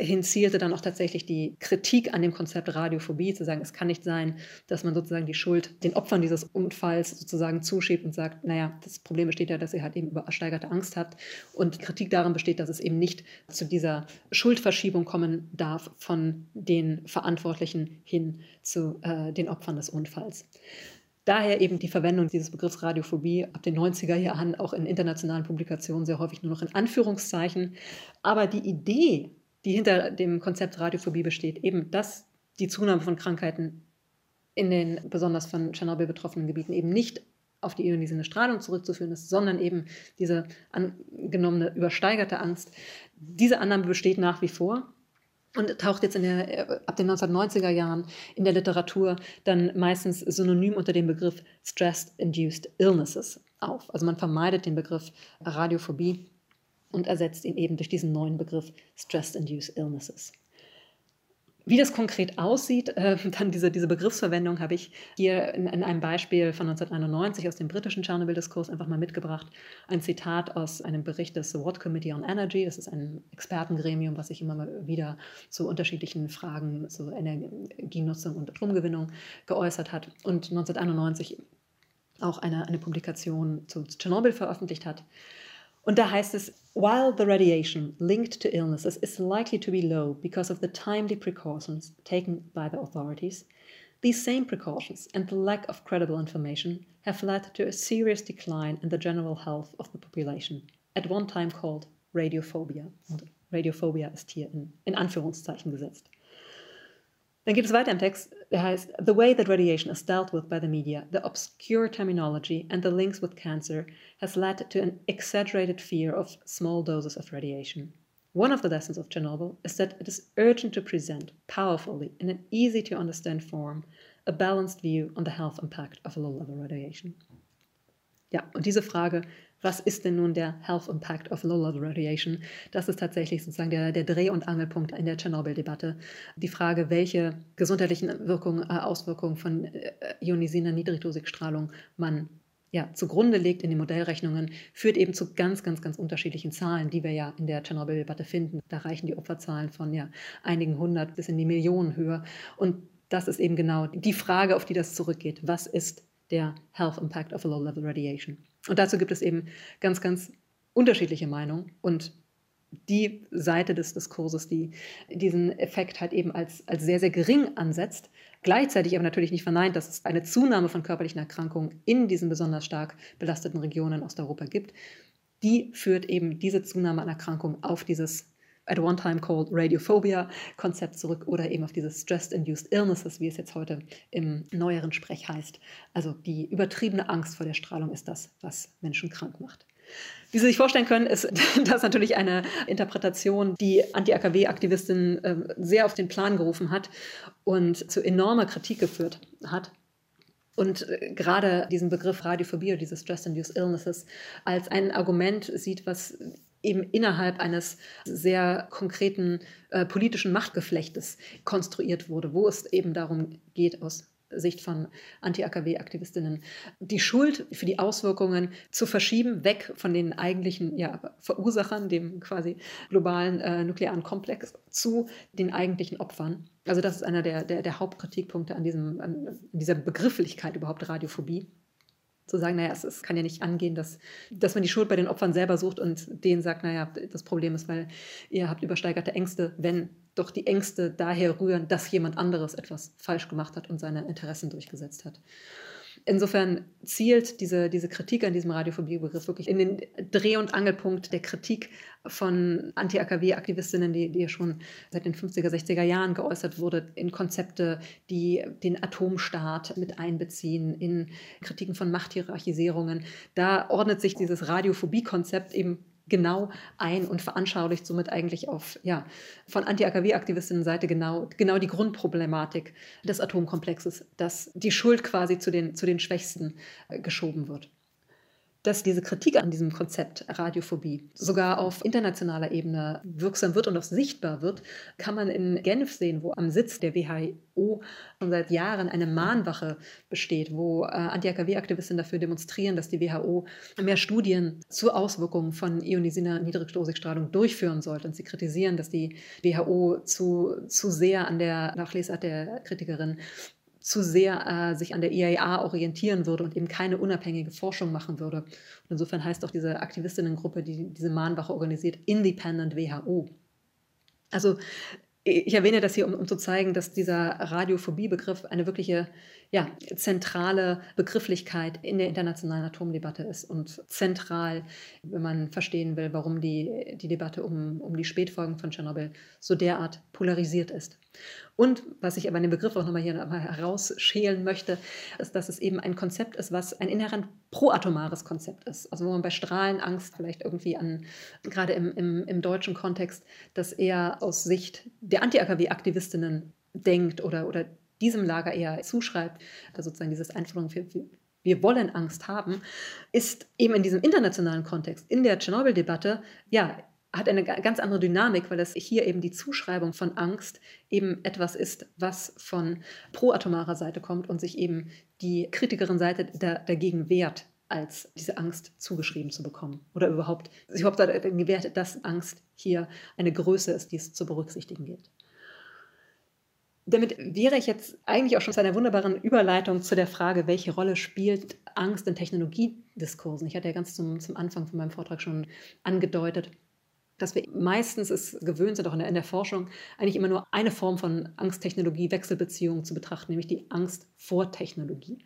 hinzielte dann auch tatsächlich die Kritik an dem Konzept Radiophobie, zu sagen, es kann nicht sein, dass man sozusagen die Schuld den Opfern dieses Unfalls sozusagen zuschiebt und sagt, naja, das Problem besteht ja, dass ihr halt eben übersteigerte Angst habt. Und die Kritik darin besteht, dass es eben nicht zu dieser Schuldverschiebung kommen darf von den Verantwortlichen hin zu äh, den Opfern des Unfalls. Daher eben die Verwendung dieses Begriffs Radiophobie ab den 90er Jahren auch in internationalen Publikationen sehr häufig nur noch in Anführungszeichen. Aber die Idee die hinter dem Konzept Radiophobie besteht, eben dass die Zunahme von Krankheiten in den besonders von Tschernobyl betroffenen Gebieten eben nicht auf die ionisierende Strahlung zurückzuführen ist, sondern eben diese angenommene übersteigerte Angst. Diese Annahme besteht nach wie vor. und taucht jetzt der, ab den 1990er Jahren in der Literatur dann meistens synonym unter dem Begriff Stress-Induced Illnesses auf. Also man vermeidet den Begriff Radiophobie und ersetzt ihn eben durch diesen neuen Begriff Stress-Induced Illnesses. Wie das konkret aussieht, äh, dann diese, diese Begriffsverwendung habe ich hier in, in, einem Beispiel von 1991 aus dem britischen Tschernobyl-Diskurs einfach mal mitgebracht. Ein Zitat aus einem Bericht des Watt Committee on Energy. Das ist ein Expertengremium, was sich immer mal wieder zu unterschiedlichen Fragen zur Energienutzung und Stromgewinnung geäußert hat und 1991 auch eine, eine Publikation zu Tschernobyl veröffentlicht hat. Und da heißt es, while the radiation linked to illnesses is likely to be low because of the timely precautions taken by the authorities, these same precautions and the lack of credible information have led to a serious decline in the general health of the population, at one time called radiophobia. Und radiophobia ist hier in, in Anführungszeichen gesetzt. Dann geht es weiter im Text, der heißt The way that radiation is dealt with by the media, the obscure terminology and the links with cancer has led to an exaggerated fear of small doses of radiation. One of the lessons of Chernobyl is that it is urgent to present powerfully, in an easy to understand form, a balanced view on the health impact of low level radiation. Ja, und diese Frage was ist denn nun der Health Impact of Low-Level Radiation? Das ist tatsächlich sozusagen der, der Dreh- und Angelpunkt in der Tschernobyl-Debatte. Die Frage, welche gesundheitlichen Wirkungen, äh, Auswirkungen von äh, ionisierender Niedrigdosigstrahlung man ja, zugrunde legt in den Modellrechnungen, führt eben zu ganz, ganz, ganz unterschiedlichen Zahlen, die wir ja in der Tschernobyl-Debatte finden. Da reichen die Opferzahlen von ja, einigen hundert bis in die Millionen höher. Und das ist eben genau die Frage, auf die das zurückgeht. Was ist der Health Impact of Low-Level Radiation? Und dazu gibt es eben ganz, ganz unterschiedliche Meinungen. Und die Seite des Diskurses, die diesen Effekt halt eben als, als sehr, sehr gering ansetzt, gleichzeitig aber natürlich nicht verneint, dass es eine Zunahme von körperlichen Erkrankungen in diesen besonders stark belasteten Regionen Osteuropa gibt, die führt eben diese Zunahme an Erkrankungen auf dieses at one time called Radiophobia-Konzept zurück oder eben auf dieses Stress-Induced Illnesses, wie es jetzt heute im neueren Sprech heißt. Also die übertriebene Angst vor der Strahlung ist das, was Menschen krank macht. Wie Sie sich vorstellen können, ist das natürlich eine Interpretation, die Anti-AKW-Aktivistinnen äh, sehr auf den Plan gerufen hat und zu enormer Kritik geführt hat und äh, gerade diesen Begriff Radiophobie oder diese Stress-Induced Illnesses als ein Argument sieht, was eben innerhalb eines sehr konkreten äh, politischen Machtgeflechtes konstruiert wurde, wo es eben darum geht, aus Sicht von Anti-AKW-Aktivistinnen, die Schuld für die Auswirkungen zu verschieben, weg von den eigentlichen ja, Verursachern, dem quasi globalen äh, nuklearen Komplex, zu den eigentlichen Opfern. Also das ist einer der, der, der Hauptkritikpunkte an, diesem, an dieser Begrifflichkeit überhaupt Radiophobie zu sagen, naja, es, es, kann ja nicht angehen, dass, dass man die Schuld bei den Opfern selber sucht und denen sagt, naja, das Problem ist, weil ihr habt übersteigerte Ängste, wenn doch die Ängste daher rühren, dass jemand anderes etwas falsch gemacht hat und seine Interessen durchgesetzt hat. Insofern zielt diese, diese Kritik an diesem Radiophobie-Begriff wirklich in den Dreh- und Angelpunkt der Kritik von Anti-AKW-Aktivistinnen, die, die ja schon seit den 50er, 60er Jahren geäußert wurde, in Konzepte, die den Atomstaat mit einbeziehen, in Kritiken von Machthierarchisierungen. Da ordnet sich dieses Radiophobie-Konzept eben genau ein und veranschaulicht somit eigentlich auf, ja, von Anti-AKW-Aktivistinnen-Seite genau, genau die Grundproblematik des Atomkomplexes, dass die Schuld quasi zu den, zu den Schwächsten äh, geschoben wird dass diese Kritik an diesem Konzept Radiophobie sogar auf internationaler Ebene wirksam wird und auch sichtbar wird, kann man in Genf sehen, wo am Sitz der WHO schon seit Jahren eine Mahnwache besteht, wo äh, Anti-AKW-Aktivisten dafür demonstrieren, dass die WHO mehr Studien zu Auswirkungen von ionisierender Niedrigdosigstrahlung durchführen sollte. Und sie kritisieren, dass die WHO zu, zu sehr an der Nachlesart der Kritikerin zu sehr äh, sich an der IAEA orientieren würde und eben keine unabhängige Forschung machen würde. Und insofern heißt auch diese Aktivistinnengruppe, die diese Mahnwache organisiert, Independent WHO. Also ich erwähne das hier, um, um zu zeigen, dass dieser Radiophobie-Begriff eine wirkliche ja, zentrale Begrifflichkeit in der internationalen Atomdebatte ist und zentral, wenn man verstehen will, warum die, die Debatte um, um die Spätfolgen von Tschernobyl so derart polarisiert ist. Und was ich aber in dem Begriff auch nochmal hier nochmal herausschälen möchte, ist, dass es eben ein Konzept ist, was ein inhärent proatomares Konzept ist. Also wo man bei Strahlenangst vielleicht irgendwie an, gerade im, im, im deutschen Kontext, das eher aus Sicht der Anti-AKW-Aktivistinnen denkt oder, oder diesem Lager eher zuschreibt, da sozusagen dieses Einforderung für, für wir wollen Angst haben, ist eben in diesem internationalen Kontext, in der Tschernobyl-Debatte, ja, hat eine ganz andere Dynamik, weil es hier eben die Zuschreibung von Angst eben etwas ist, was von proatomarer Seite kommt und sich eben die kritikerin Seite da, dagegen wehrt, als diese Angst zugeschrieben zu bekommen. Oder überhaupt, sich überhaupt dagegen wehrt, dass Angst hier eine Größe ist, die es zu berücksichtigen gilt. Damit wäre ich jetzt eigentlich auch schon zu einer wunderbaren Überleitung zu der Frage, welche Rolle spielt Angst in Technologiediskursen. Ich hatte ja ganz zum, zum Anfang von meinem Vortrag schon angedeutet, dass wir meistens es gewöhnt sind, auch in der, in der Forschung, eigentlich immer nur eine Form von Angst-Technologie-Wechselbeziehung zu betrachten, nämlich die Angst vor Technologie.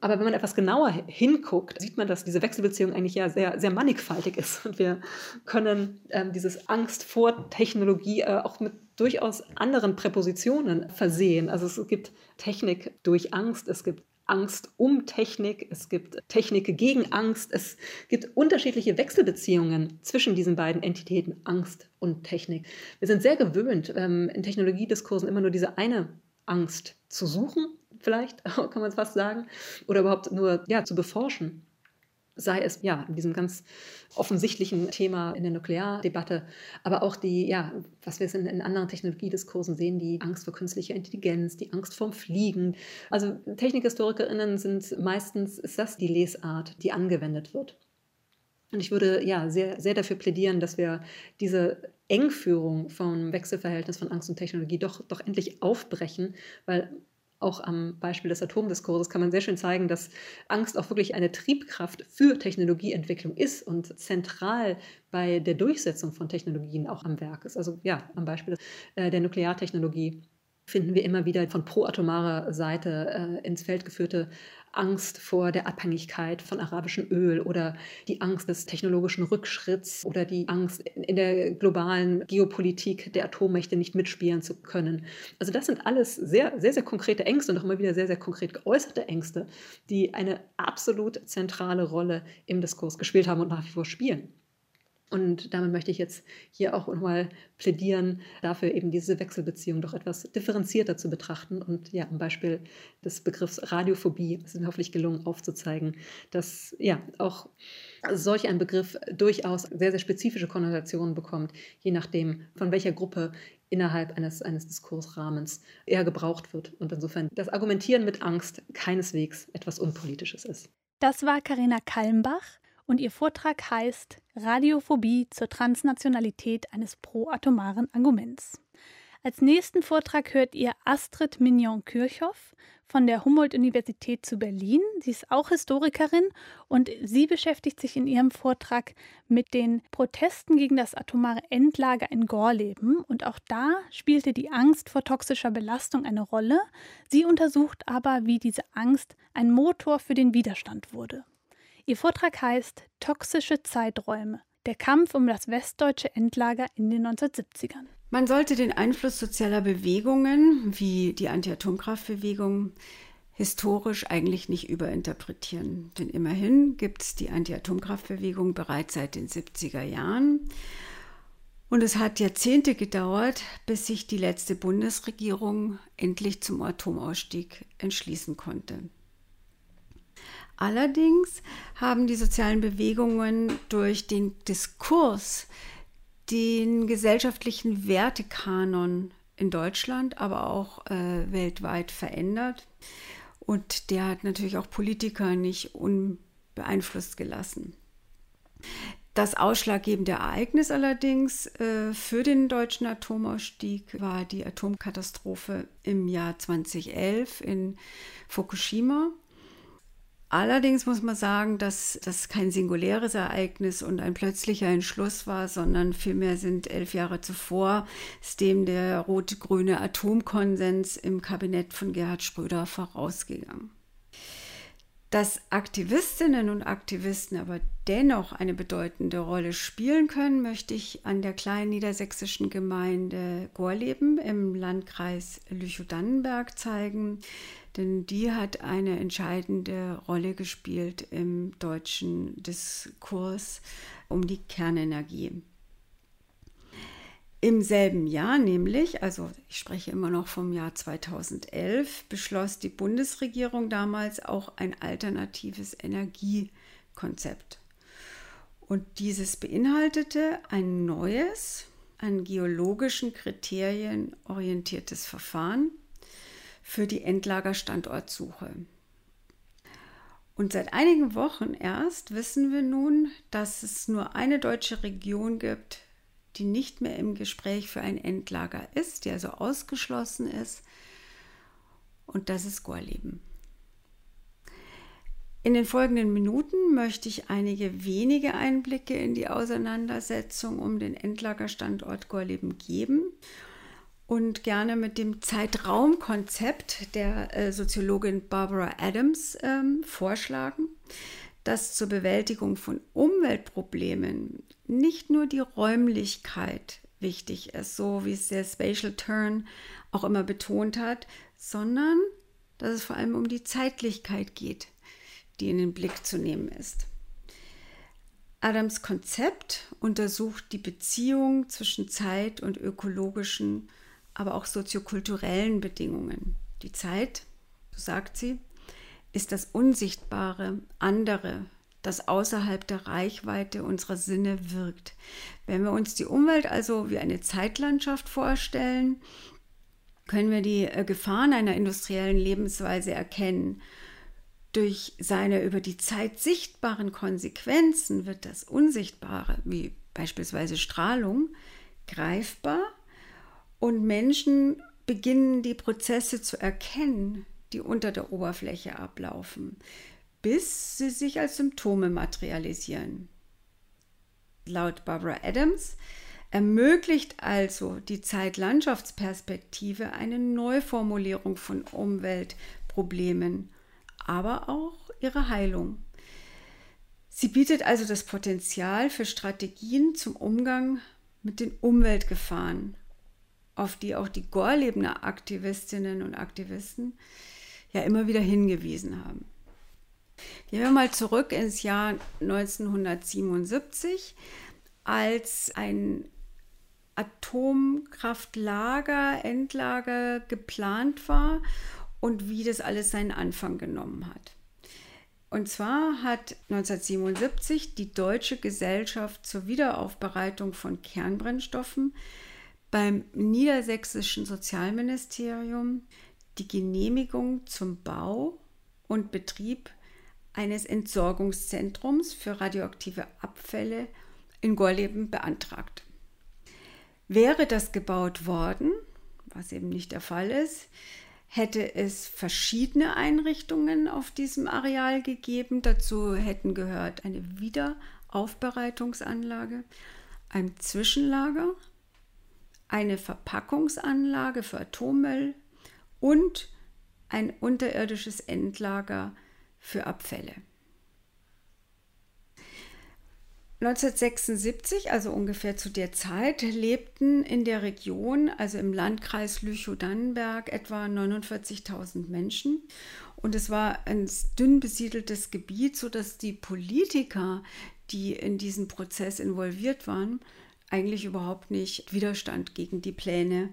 Aber wenn man etwas genauer hinguckt, sieht man, dass diese Wechselbeziehung eigentlich ja sehr, sehr mannigfaltig ist. Und wir können ähm, dieses Angst vor Technologie äh, auch mit durchaus anderen Präpositionen versehen. Also es gibt Technik durch Angst, es gibt Angst um Technik, es gibt Technik gegen Angst, es gibt unterschiedliche Wechselbeziehungen zwischen diesen beiden Entitäten, Angst und Technik. Wir sind sehr gewöhnt, ähm, in Technologiediskursen immer nur diese eine Angst zu suchen, vielleicht kann man es fast sagen, oder überhaupt nur ja, zu beforschen sei es ja in diesem ganz offensichtlichen Thema in der Nukleardebatte, aber auch die, ja, was wir in, in anderen Technologiediskursen sehen, die Angst vor künstlicher Intelligenz, die Angst vorm Fliegen. Also TechnikhistorikerInnen sind meistens, ist das die Lesart, die angewendet wird. Und ich würde ja sehr, sehr dafür plädieren, dass wir diese Engführung vom Wechselverhältnis von Angst und Technologie doch, doch endlich aufbrechen, weil auch am Beispiel des Atomdiskurses kann man sehr schön zeigen, dass Angst auch wirklich eine Triebkraft für Technologieentwicklung ist und zentral bei der Durchsetzung von Technologien auch am Werk ist. Also ja, am Beispiel äh, der Nukleartechnologie finden wir immer wieder von proatomarer Seite äh, ins Feld geführte Angst vor der Abhängigkeit von arabischem Öl oder die Angst des technologischen Rückschritts oder die Angst in der globalen Geopolitik der Atommächte nicht mitspielen zu können. Also das sind alles sehr, sehr, sehr konkrete Ängste und auch immer wieder sehr, sehr konkret geäußerte Ängste, die eine absolut zentrale Rolle im Diskurs gespielt haben und nach wie vor spielen. Und damit möchte ich jetzt hier auch nochmal plädieren, dafür eben diese Wechselbeziehung doch etwas differenzierter zu betrachten und ja, am Beispiel des Begriffs Radiophobie ist mir hoffentlich gelungen aufzuzeigen, dass ja auch solch ein Begriff durchaus sehr, sehr spezifische Konnotationen bekommt, je nachdem, von welcher Gruppe innerhalb eines, eines Diskursrahmens er gebraucht wird. Und insofern das Argumentieren mit Angst keineswegs etwas Unpolitisches ist. Das war Karina Kalmbach und ihr Vortrag heißt Radiophobie zur Transnationalität eines proatomaren Arguments. Als nächsten Vortrag hört ihr Astrid Mignon-Kirchhoff von der Humboldt-Universität zu Berlin. Sie ist auch Historikerin und sie beschäftigt sich in ihrem Vortrag mit den Protesten gegen das atomare Endlager in Gorleben. Und auch da spielte die Angst vor toxischer Belastung eine Rolle. Sie untersucht aber, wie diese Angst ein Motor für den Widerstand wurde. Ihr Vortrag heißt Toxische Zeiträume. Der Kampf um das westdeutsche Endlager in den 1970ern. Man sollte den Einfluss sozialer Bewegungen wie die Anti-Atomkraftbewegung historisch eigentlich nicht überinterpretieren. Denn immerhin gibt es die Anti-Atomkraftbewegung bereits seit den 70er Jahren. Und es hat Jahrzehnte gedauert, bis sich die letzte Bundesregierung endlich zum Atomausstieg entschließen konnte. Allerdings haben die sozialen Bewegungen durch den Diskurs den gesellschaftlichen Wertekanon in Deutschland, aber auch äh, weltweit verändert. Und der hat natürlich auch Politiker nicht unbeeinflusst gelassen. Das ausschlaggebende Ereignis allerdings äh, für den deutschen Atomausstieg war die Atomkatastrophe im Jahr 2011 in Fukushima. Allerdings muss man sagen, dass das kein singuläres Ereignis und ein plötzlicher Entschluss war, sondern vielmehr sind elf Jahre zuvor dem der rot-grüne Atomkonsens im Kabinett von Gerhard Schröder vorausgegangen. Dass Aktivistinnen und Aktivisten aber dennoch eine bedeutende Rolle spielen können, möchte ich an der kleinen niedersächsischen Gemeinde Gorleben im Landkreis Lüchow-Dannenberg zeigen, denn die hat eine entscheidende Rolle gespielt im deutschen Diskurs um die Kernenergie. Im selben Jahr nämlich, also ich spreche immer noch vom Jahr 2011, beschloss die Bundesregierung damals auch ein alternatives Energiekonzept. Und dieses beinhaltete ein neues, an geologischen Kriterien orientiertes Verfahren für die Endlagerstandortsuche. Und seit einigen Wochen erst wissen wir nun, dass es nur eine deutsche Region gibt, die nicht mehr im Gespräch für ein Endlager ist, die also ausgeschlossen ist. Und das ist Gorleben. In den folgenden Minuten möchte ich einige wenige Einblicke in die Auseinandersetzung um den Endlagerstandort Gorleben geben und gerne mit dem Zeitraumkonzept der äh, Soziologin Barbara Adams ähm, vorschlagen dass zur Bewältigung von Umweltproblemen nicht nur die Räumlichkeit wichtig ist, so wie es der Spatial Turn auch immer betont hat, sondern dass es vor allem um die Zeitlichkeit geht, die in den Blick zu nehmen ist. Adams Konzept untersucht die Beziehung zwischen Zeit und ökologischen, aber auch soziokulturellen Bedingungen. Die Zeit, so sagt sie, ist das Unsichtbare, andere, das außerhalb der Reichweite unserer Sinne wirkt. Wenn wir uns die Umwelt also wie eine Zeitlandschaft vorstellen, können wir die äh, Gefahren einer industriellen Lebensweise erkennen. Durch seine über die Zeit sichtbaren Konsequenzen wird das Unsichtbare, wie beispielsweise Strahlung, greifbar und Menschen beginnen die Prozesse zu erkennen, die unter der Oberfläche ablaufen, bis sie sich als Symptome materialisieren. Laut Barbara Adams ermöglicht also die Zeitlandschaftsperspektive eine Neuformulierung von Umweltproblemen, aber auch ihre Heilung. Sie bietet also das Potenzial für Strategien zum Umgang mit den Umweltgefahren, auf die auch die Gorlebener Aktivistinnen und Aktivisten ja immer wieder hingewiesen haben. Gehen wir mal zurück ins Jahr 1977, als ein Atomkraftlager, Endlager geplant war und wie das alles seinen Anfang genommen hat. Und zwar hat 1977 die Deutsche Gesellschaft zur Wiederaufbereitung von Kernbrennstoffen beim niedersächsischen Sozialministerium die Genehmigung zum Bau und Betrieb eines Entsorgungszentrums für radioaktive Abfälle in Gorleben beantragt. Wäre das gebaut worden, was eben nicht der Fall ist, hätte es verschiedene Einrichtungen auf diesem Areal gegeben. Dazu hätten gehört eine Wiederaufbereitungsanlage, ein Zwischenlager, eine Verpackungsanlage für Atommüll, und ein unterirdisches Endlager für Abfälle. 1976, also ungefähr zu der Zeit, lebten in der Region, also im Landkreis Lüchow-Dannenberg, etwa 49.000 Menschen. Und es war ein dünn besiedeltes Gebiet, sodass die Politiker, die in diesen Prozess involviert waren, eigentlich überhaupt nicht Widerstand gegen die Pläne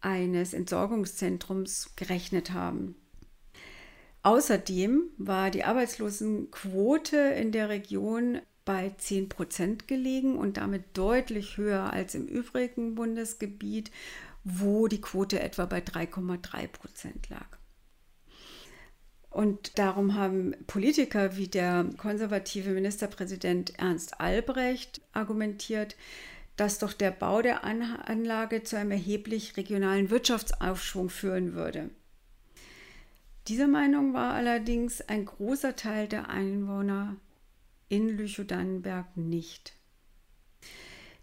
eines Entsorgungszentrums gerechnet haben. Außerdem war die Arbeitslosenquote in der Region bei 10 Prozent gelegen und damit deutlich höher als im übrigen Bundesgebiet, wo die Quote etwa bei 3,3 Prozent lag. Und darum haben Politiker wie der konservative Ministerpräsident Ernst Albrecht argumentiert, dass doch der Bau der Anlage zu einem erheblich regionalen Wirtschaftsaufschwung führen würde. Diese Meinung war allerdings ein großer Teil der Einwohner in Lüchow-Dannenberg nicht.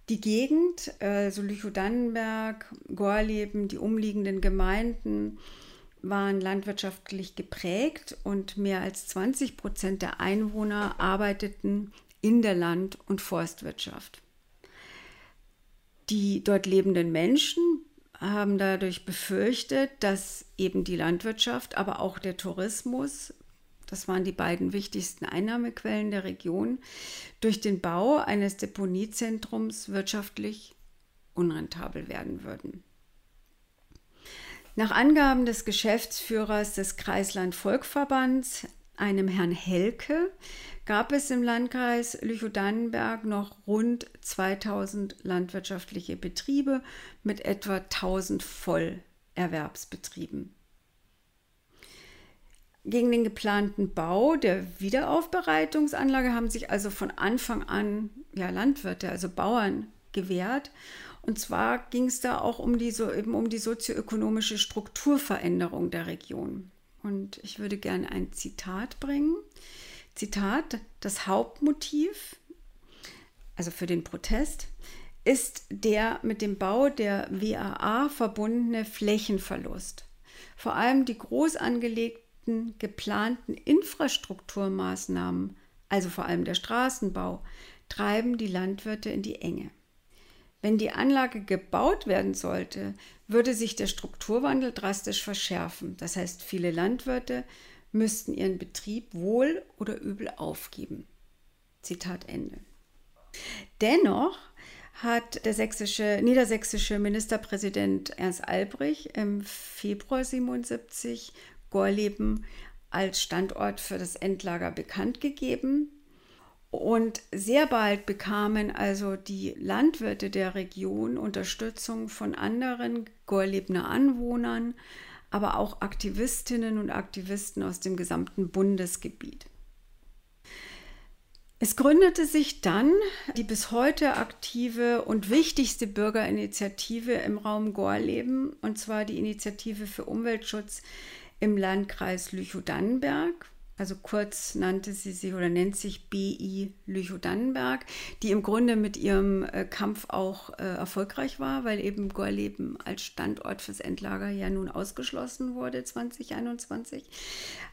Die Gegend, also Lüchow-Dannenberg, Gorleben, die umliegenden Gemeinden, waren landwirtschaftlich geprägt und mehr als 20 Prozent der Einwohner arbeiteten in der Land- und Forstwirtschaft. Die dort lebenden Menschen haben dadurch befürchtet, dass eben die Landwirtschaft, aber auch der Tourismus, das waren die beiden wichtigsten Einnahmequellen der Region, durch den Bau eines Deponiezentrums wirtschaftlich unrentabel werden würden. Nach Angaben des Geschäftsführers des Kreisland-Volkverbands, einem Herrn Helke, gab es im Landkreis Lüchow-Dannenberg noch rund 2000 landwirtschaftliche Betriebe mit etwa 1000 Vollerwerbsbetrieben. Gegen den geplanten Bau der Wiederaufbereitungsanlage haben sich also von Anfang an ja, Landwirte, also Bauern gewehrt. Und zwar ging es da auch um die, so, eben um die sozioökonomische Strukturveränderung der Region. Und ich würde gerne ein Zitat bringen. Zitat, das Hauptmotiv, also für den Protest, ist der mit dem Bau der WAA verbundene Flächenverlust. Vor allem die groß angelegten geplanten Infrastrukturmaßnahmen, also vor allem der Straßenbau, treiben die Landwirte in die Enge. Wenn die Anlage gebaut werden sollte, würde sich der Strukturwandel drastisch verschärfen. Das heißt, viele Landwirte müssten ihren Betrieb wohl oder übel aufgeben. Zitat Ende. Dennoch hat der sächsische, niedersächsische Ministerpräsident Ernst Albrich im Februar 77 Gorleben als Standort für das Endlager bekannt gegeben. Und sehr bald bekamen also die Landwirte der Region Unterstützung von anderen Gorlebner Anwohnern, aber auch Aktivistinnen und Aktivisten aus dem gesamten Bundesgebiet. Es gründete sich dann die bis heute aktive und wichtigste Bürgerinitiative im Raum Gorleben, und zwar die Initiative für Umweltschutz im Landkreis Lüchow-Dannenberg also kurz nannte sie sich oder nennt sich BI Lüchow-Dannenberg, die im Grunde mit ihrem äh, Kampf auch äh, erfolgreich war, weil eben Gorleben als Standort fürs Endlager ja nun ausgeschlossen wurde 2021.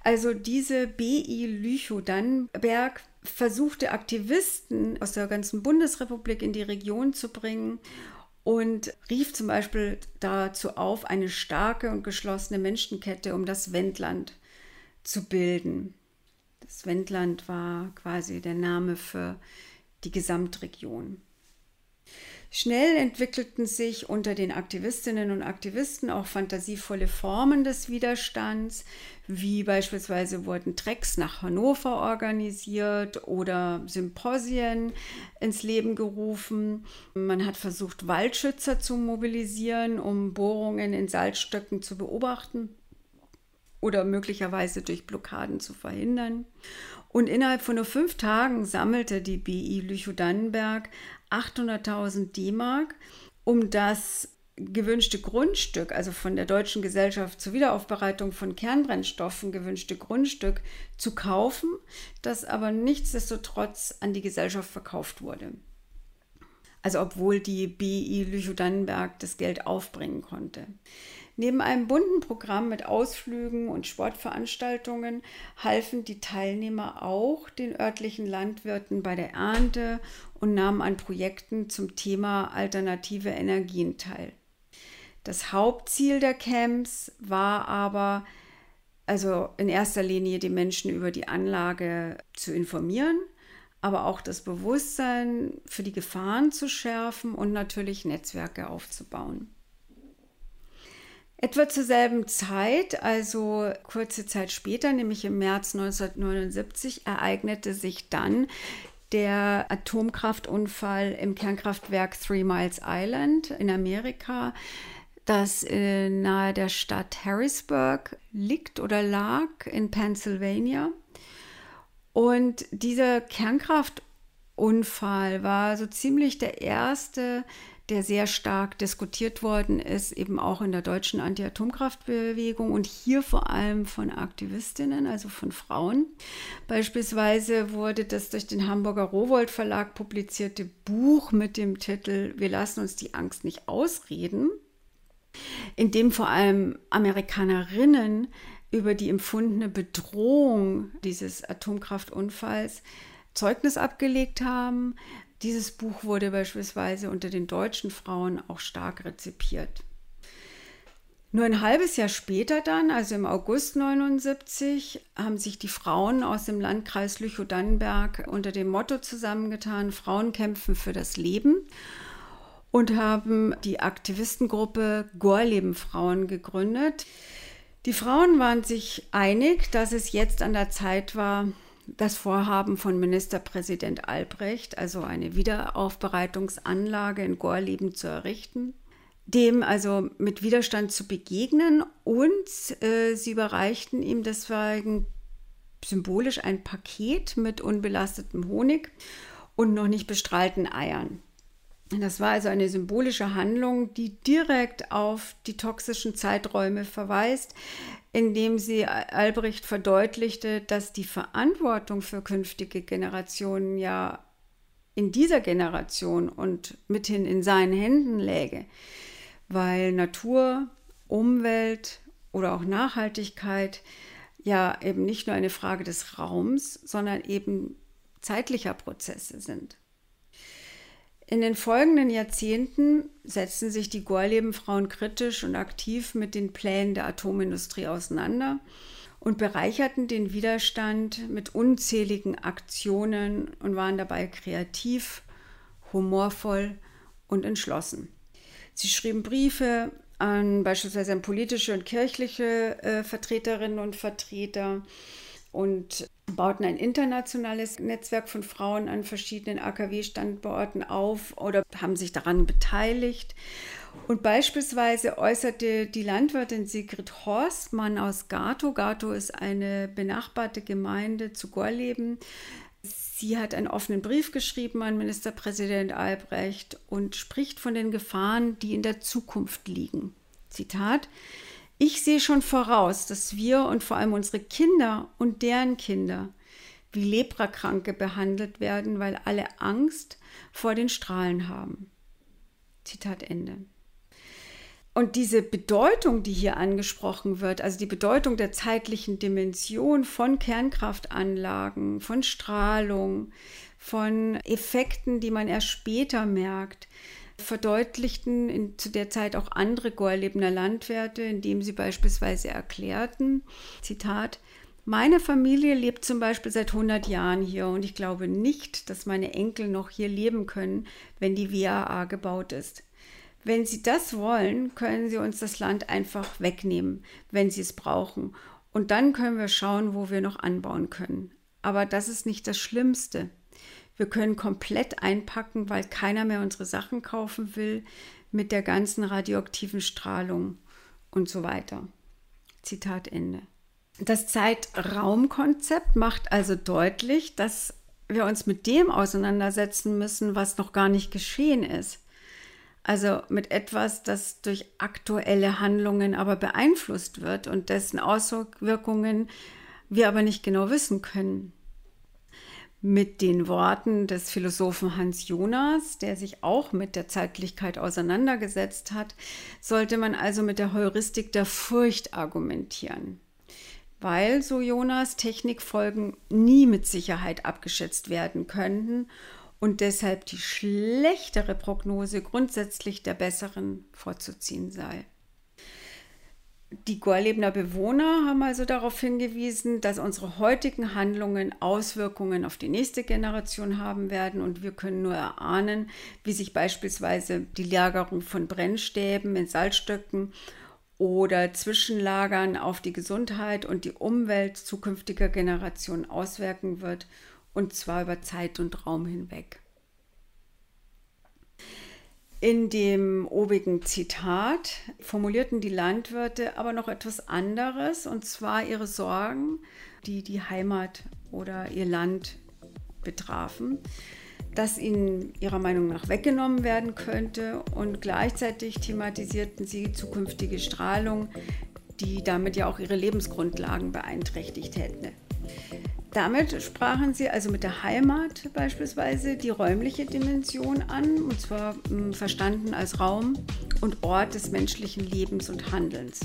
Also diese BI Lüchow-Dannenberg versuchte Aktivisten aus der ganzen Bundesrepublik in die Region zu bringen und rief zum Beispiel dazu auf, eine starke und geschlossene Menschenkette um das Wendland zu bilden. Das Wendland war quasi der Name für die Gesamtregion. Schnell entwickelten sich unter den Aktivistinnen und Aktivisten auch fantasievolle Formen des Widerstands, wie beispielsweise wurden Trecks nach Hannover organisiert oder Symposien ins Leben gerufen. Man hat versucht, Waldschützer zu mobilisieren, um Bohrungen in Salzstöcken zu beobachten oder möglicherweise durch Blockaden zu verhindern. Und innerhalb von nur fünf Tagen sammelte die BI Lüchow-Dannenberg 800.000 D-Mark, um das gewünschte Grundstück, also von der Deutschen Gesellschaft zur Wiederaufbereitung von Kernbrennstoffen gewünschte Grundstück zu kaufen, das aber nichtsdestotrotz an die Gesellschaft verkauft wurde. Also obwohl die BI Lüchow-Dannenberg das Geld aufbringen konnte. Neben einem bunten Programm mit Ausflügen und Sportveranstaltungen halfen die Teilnehmer auch den örtlichen Landwirten bei der Ernte und nahmen an Projekten zum Thema alternative Energien teil. Das Hauptziel der Camps war aber, also in erster Linie die Menschen über die Anlage zu informieren, aber auch das Bewusstsein für die Gefahren zu schärfen und natürlich Netzwerke aufzubauen. Etwa zur selben Zeit, also kurze Zeit später, nämlich im März 1979, ereignete sich dann der Atomkraftunfall im Kernkraftwerk Three Miles Island in Amerika, das nahe der Stadt Harrisburg liegt oder lag in Pennsylvania. Und dieser Kernkraftunfall war so ziemlich der erste der sehr stark diskutiert worden ist, eben auch in der deutschen Anti-Atomkraftbewegung und hier vor allem von Aktivistinnen, also von Frauen. Beispielsweise wurde das durch den Hamburger Rowold Verlag publizierte Buch mit dem Titel Wir lassen uns die Angst nicht ausreden in dem vor allem Amerikanerinnen über die empfundene Bedrohung dieses Atomkraftunfalls Zeugnis abgelegt haben. Dieses Buch wurde beispielsweise unter den deutschen Frauen auch stark rezipiert. Nur ein halbes Jahr später dann, also im August 79, haben sich die Frauen aus dem Landkreis Lüchow-Dannenberg unter dem Motto zusammengetan, Frauen kämpfen für das Leben und haben die Aktivistengruppe Gorleben Frauen gegründet. Die Frauen waren sich einig, dass es jetzt an der Zeit war, das Vorhaben von Ministerpräsident Albrecht, also eine Wiederaufbereitungsanlage in Gorleben zu errichten dem also mit Widerstand zu begegnen und äh, sie überreichten ihm deswegen symbolisch ein Paket mit unbelastetem Honig und noch nicht bestrahlten Eiern. Das war also eine symbolische Handlung, die direkt auf die toxischen Zeiträume verweist, indem sie Albrecht verdeutlichte, dass die Verantwortung für künftige Generationen ja in dieser Generation und mithin in seinen Händen läge weil Natur, Umwelt oder auch Nachhaltigkeit ja eben nicht nur eine Frage des Raums, sondern eben zeitlicher Prozesse sind. In den folgenden Jahrzehnten setzten sich die Gorleben-Frauen kritisch und aktiv mit den Plänen der Atomindustrie auseinander und bereicherten den Widerstand mit unzähligen Aktionen und waren dabei kreativ, humorvoll und entschlossen. Sie schrieben Briefe an beispielsweise an politische und kirchliche äh, Vertreterinnen und Vertreter und bauten ein internationales Netzwerk von Frauen an verschiedenen AKW-Standorten auf oder haben sich daran beteiligt. Und beispielsweise äußerte die Landwirtin Sigrid Horstmann aus Gato, Gato ist eine benachbarte Gemeinde zu Gorleben, Sie hat einen offenen Brief geschrieben an Ministerpräsident Albrecht und spricht von den Gefahren, die in der Zukunft liegen. Zitat: Ich sehe schon voraus, dass wir und vor allem unsere Kinder und deren Kinder wie Leprakranke behandelt werden, weil alle Angst vor den Strahlen haben. Zitat Ende. Und diese Bedeutung, die hier angesprochen wird, also die Bedeutung der zeitlichen Dimension von Kernkraftanlagen, von Strahlung, von Effekten, die man erst später merkt, verdeutlichten in, zu der Zeit auch andere Gorlebener Landwirte, indem sie beispielsweise erklärten, Zitat, meine Familie lebt zum Beispiel seit 100 Jahren hier und ich glaube nicht, dass meine Enkel noch hier leben können, wenn die WAA gebaut ist. Wenn Sie das wollen, können Sie uns das Land einfach wegnehmen, wenn Sie es brauchen. Und dann können wir schauen, wo wir noch anbauen können. Aber das ist nicht das Schlimmste. Wir können komplett einpacken, weil keiner mehr unsere Sachen kaufen will, mit der ganzen radioaktiven Strahlung und so weiter. Zitat Ende. Das Zeitraumkonzept macht also deutlich, dass wir uns mit dem auseinandersetzen müssen, was noch gar nicht geschehen ist. Also mit etwas, das durch aktuelle Handlungen aber beeinflusst wird und dessen Auswirkungen wir aber nicht genau wissen können. Mit den Worten des Philosophen Hans Jonas, der sich auch mit der Zeitlichkeit auseinandergesetzt hat, sollte man also mit der Heuristik der Furcht argumentieren. Weil, so Jonas, Technikfolgen nie mit Sicherheit abgeschätzt werden könnten und deshalb die schlechtere Prognose grundsätzlich der besseren vorzuziehen sei. Die Gorlebener Bewohner haben also darauf hingewiesen, dass unsere heutigen Handlungen Auswirkungen auf die nächste Generation haben werden und wir können nur erahnen, wie sich beispielsweise die Lagerung von Brennstäben in Salzstöcken oder Zwischenlagern auf die Gesundheit und die Umwelt zukünftiger Generationen auswirken wird und zwar über Zeit und Raum hinweg. In dem obigen Zitat formulierten die Landwirte aber noch etwas anderes, und zwar ihre Sorgen, die die Heimat oder ihr Land betrafen, dass ihnen ihrer Meinung nach weggenommen werden könnte und gleichzeitig thematisierten sie zukünftige Strahlung, die damit ja auch ihre Lebensgrundlagen beeinträchtigt hätte. Damit sprachen sie also mit der Heimat beispielsweise die räumliche Dimension an, und zwar hm, verstanden als Raum und Ort des menschlichen Lebens und Handelns.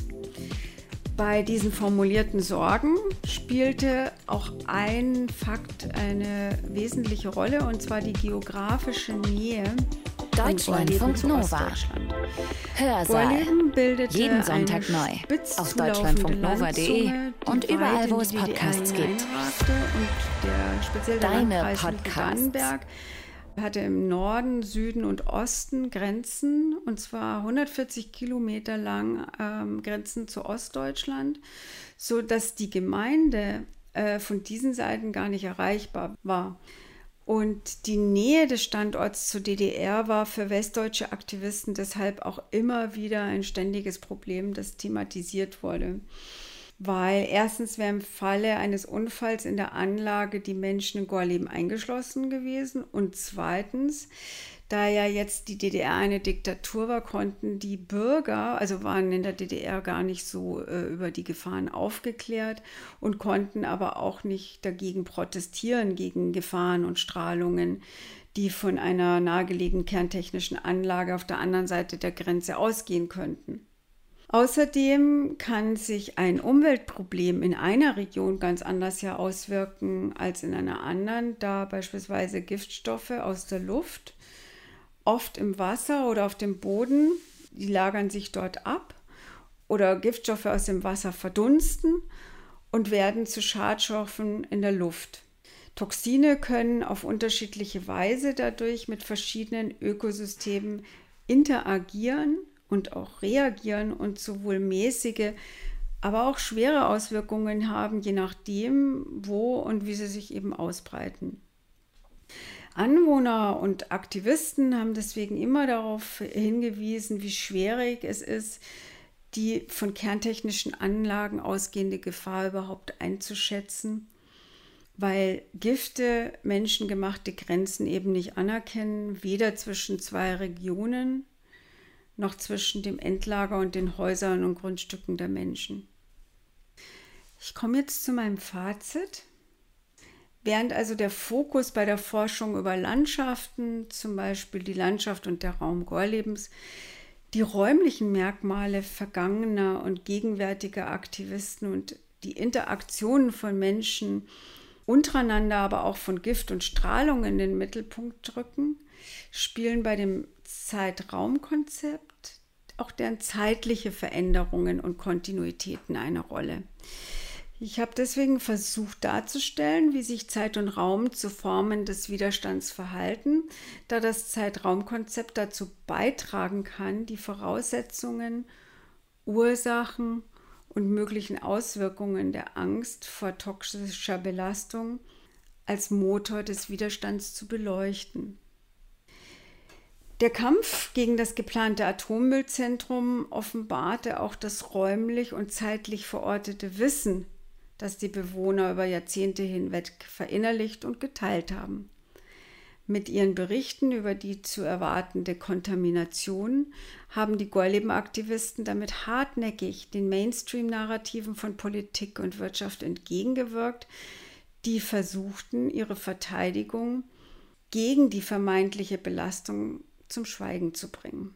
Bei diesen formulierten Sorgen spielte auch ein Fakt eine wesentliche Rolle, und zwar die geografische Nähe Deutschlandfunk Nova. Hörsaal. Jeden Sonntag neu. Auf deutschlandfunknova.de und überall, wo es Podcasts gibt. Deine Podcasts hatte im Norden, Süden und Osten Grenzen, und zwar 140 Kilometer lang ähm, Grenzen zu Ostdeutschland, sodass die Gemeinde äh, von diesen Seiten gar nicht erreichbar war. Und die Nähe des Standorts zur DDR war für westdeutsche Aktivisten deshalb auch immer wieder ein ständiges Problem, das thematisiert wurde. Weil erstens wäre im Falle eines Unfalls in der Anlage die Menschen in Gorleben eingeschlossen gewesen und zweitens, da ja jetzt die DDR eine Diktatur war, konnten die Bürger, also waren in der DDR gar nicht so äh, über die Gefahren aufgeklärt und konnten aber auch nicht dagegen protestieren, gegen Gefahren und Strahlungen, die von einer nahegelegenen kerntechnischen Anlage auf der anderen Seite der Grenze ausgehen könnten. Außerdem kann sich ein Umweltproblem in einer Region ganz anders ja auswirken als in einer anderen, da beispielsweise Giftstoffe aus der Luft, oft im Wasser oder auf dem Boden, die lagern sich dort ab oder Giftstoffe aus dem Wasser verdunsten und werden zu Schadstoffen in der Luft. Toxine können auf unterschiedliche Weise dadurch mit verschiedenen Ökosystemen interagieren und auch reagieren und sowohl mäßige, aber auch schwere Auswirkungen haben, je nachdem, wo und wie sie sich eben ausbreiten. Anwohner und Aktivisten haben deswegen immer darauf hingewiesen, wie schwierig es ist, die von kerntechnischen Anlagen ausgehende Gefahr überhaupt einzuschätzen, weil Gifte menschengemachte Grenzen eben nicht anerkennen, weder zwischen zwei Regionen noch zwischen dem Endlager und den Häusern und Grundstücken der Menschen. Ich komme jetzt zu meinem Fazit. Während also der Fokus bei der Forschung über Landschaften, zum Beispiel die Landschaft und der Raum Gorlebens, die räumlichen Merkmale vergangener und gegenwärtiger Aktivisten und die Interaktionen von Menschen untereinander, aber auch von Gift und Strahlung in den Mittelpunkt drücken, spielen bei dem Zeitraumkonzept auch deren zeitliche Veränderungen und Kontinuitäten eine Rolle. Ich habe deswegen versucht darzustellen, wie sich Zeit und Raum zu Formen des Widerstands verhalten, da das Zeitraumkonzept dazu beitragen kann, die Voraussetzungen, Ursachen und möglichen Auswirkungen der Angst vor toxischer Belastung als Motor des Widerstands zu beleuchten. Der Kampf gegen das geplante Atommüllzentrum offenbarte auch das räumlich und zeitlich verortete Wissen, das die Bewohner über Jahrzehnte hinweg verinnerlicht und geteilt haben. Mit ihren Berichten über die zu erwartende Kontamination haben die Gorleben-Aktivisten damit hartnäckig den Mainstream-Narrativen von Politik und Wirtschaft entgegengewirkt, die versuchten, ihre Verteidigung gegen die vermeintliche Belastung zum Schweigen zu bringen.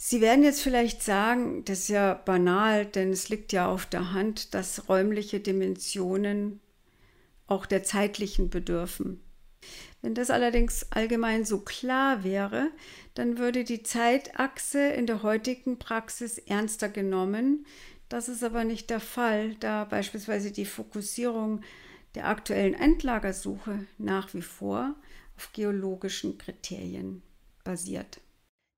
Sie werden jetzt vielleicht sagen, das ist ja banal, denn es liegt ja auf der Hand, dass räumliche Dimensionen auch der zeitlichen bedürfen. Wenn das allerdings allgemein so klar wäre, dann würde die Zeitachse in der heutigen Praxis ernster genommen. Das ist aber nicht der Fall, da beispielsweise die Fokussierung der aktuellen Endlagersuche nach wie vor auf geologischen Kriterien basiert.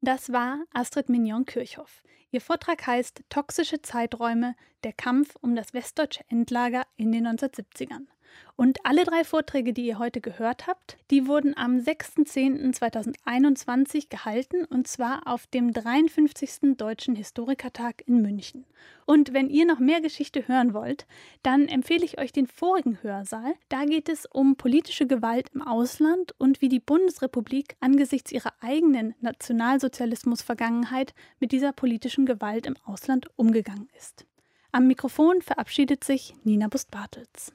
Das war Astrid Mignon-Kirchhoff. Ihr Vortrag heißt Toxische Zeiträume, der Kampf um das westdeutsche Endlager in den 1970ern. Und alle drei Vorträge, die ihr heute gehört habt, die wurden am 6.10.2021 gehalten und zwar auf dem 53. Deutschen Historikertag in München. Und wenn ihr noch mehr Geschichte hören wollt, dann empfehle ich euch den vorigen Hörsaal. Da geht es um politische Gewalt im Ausland und wie die Bundesrepublik angesichts ihrer eigenen Nationalsozialismus-Vergangenheit mit dieser politischen Gewalt im Ausland umgegangen ist. Am Mikrofon verabschiedet sich Nina Bust-Bartels.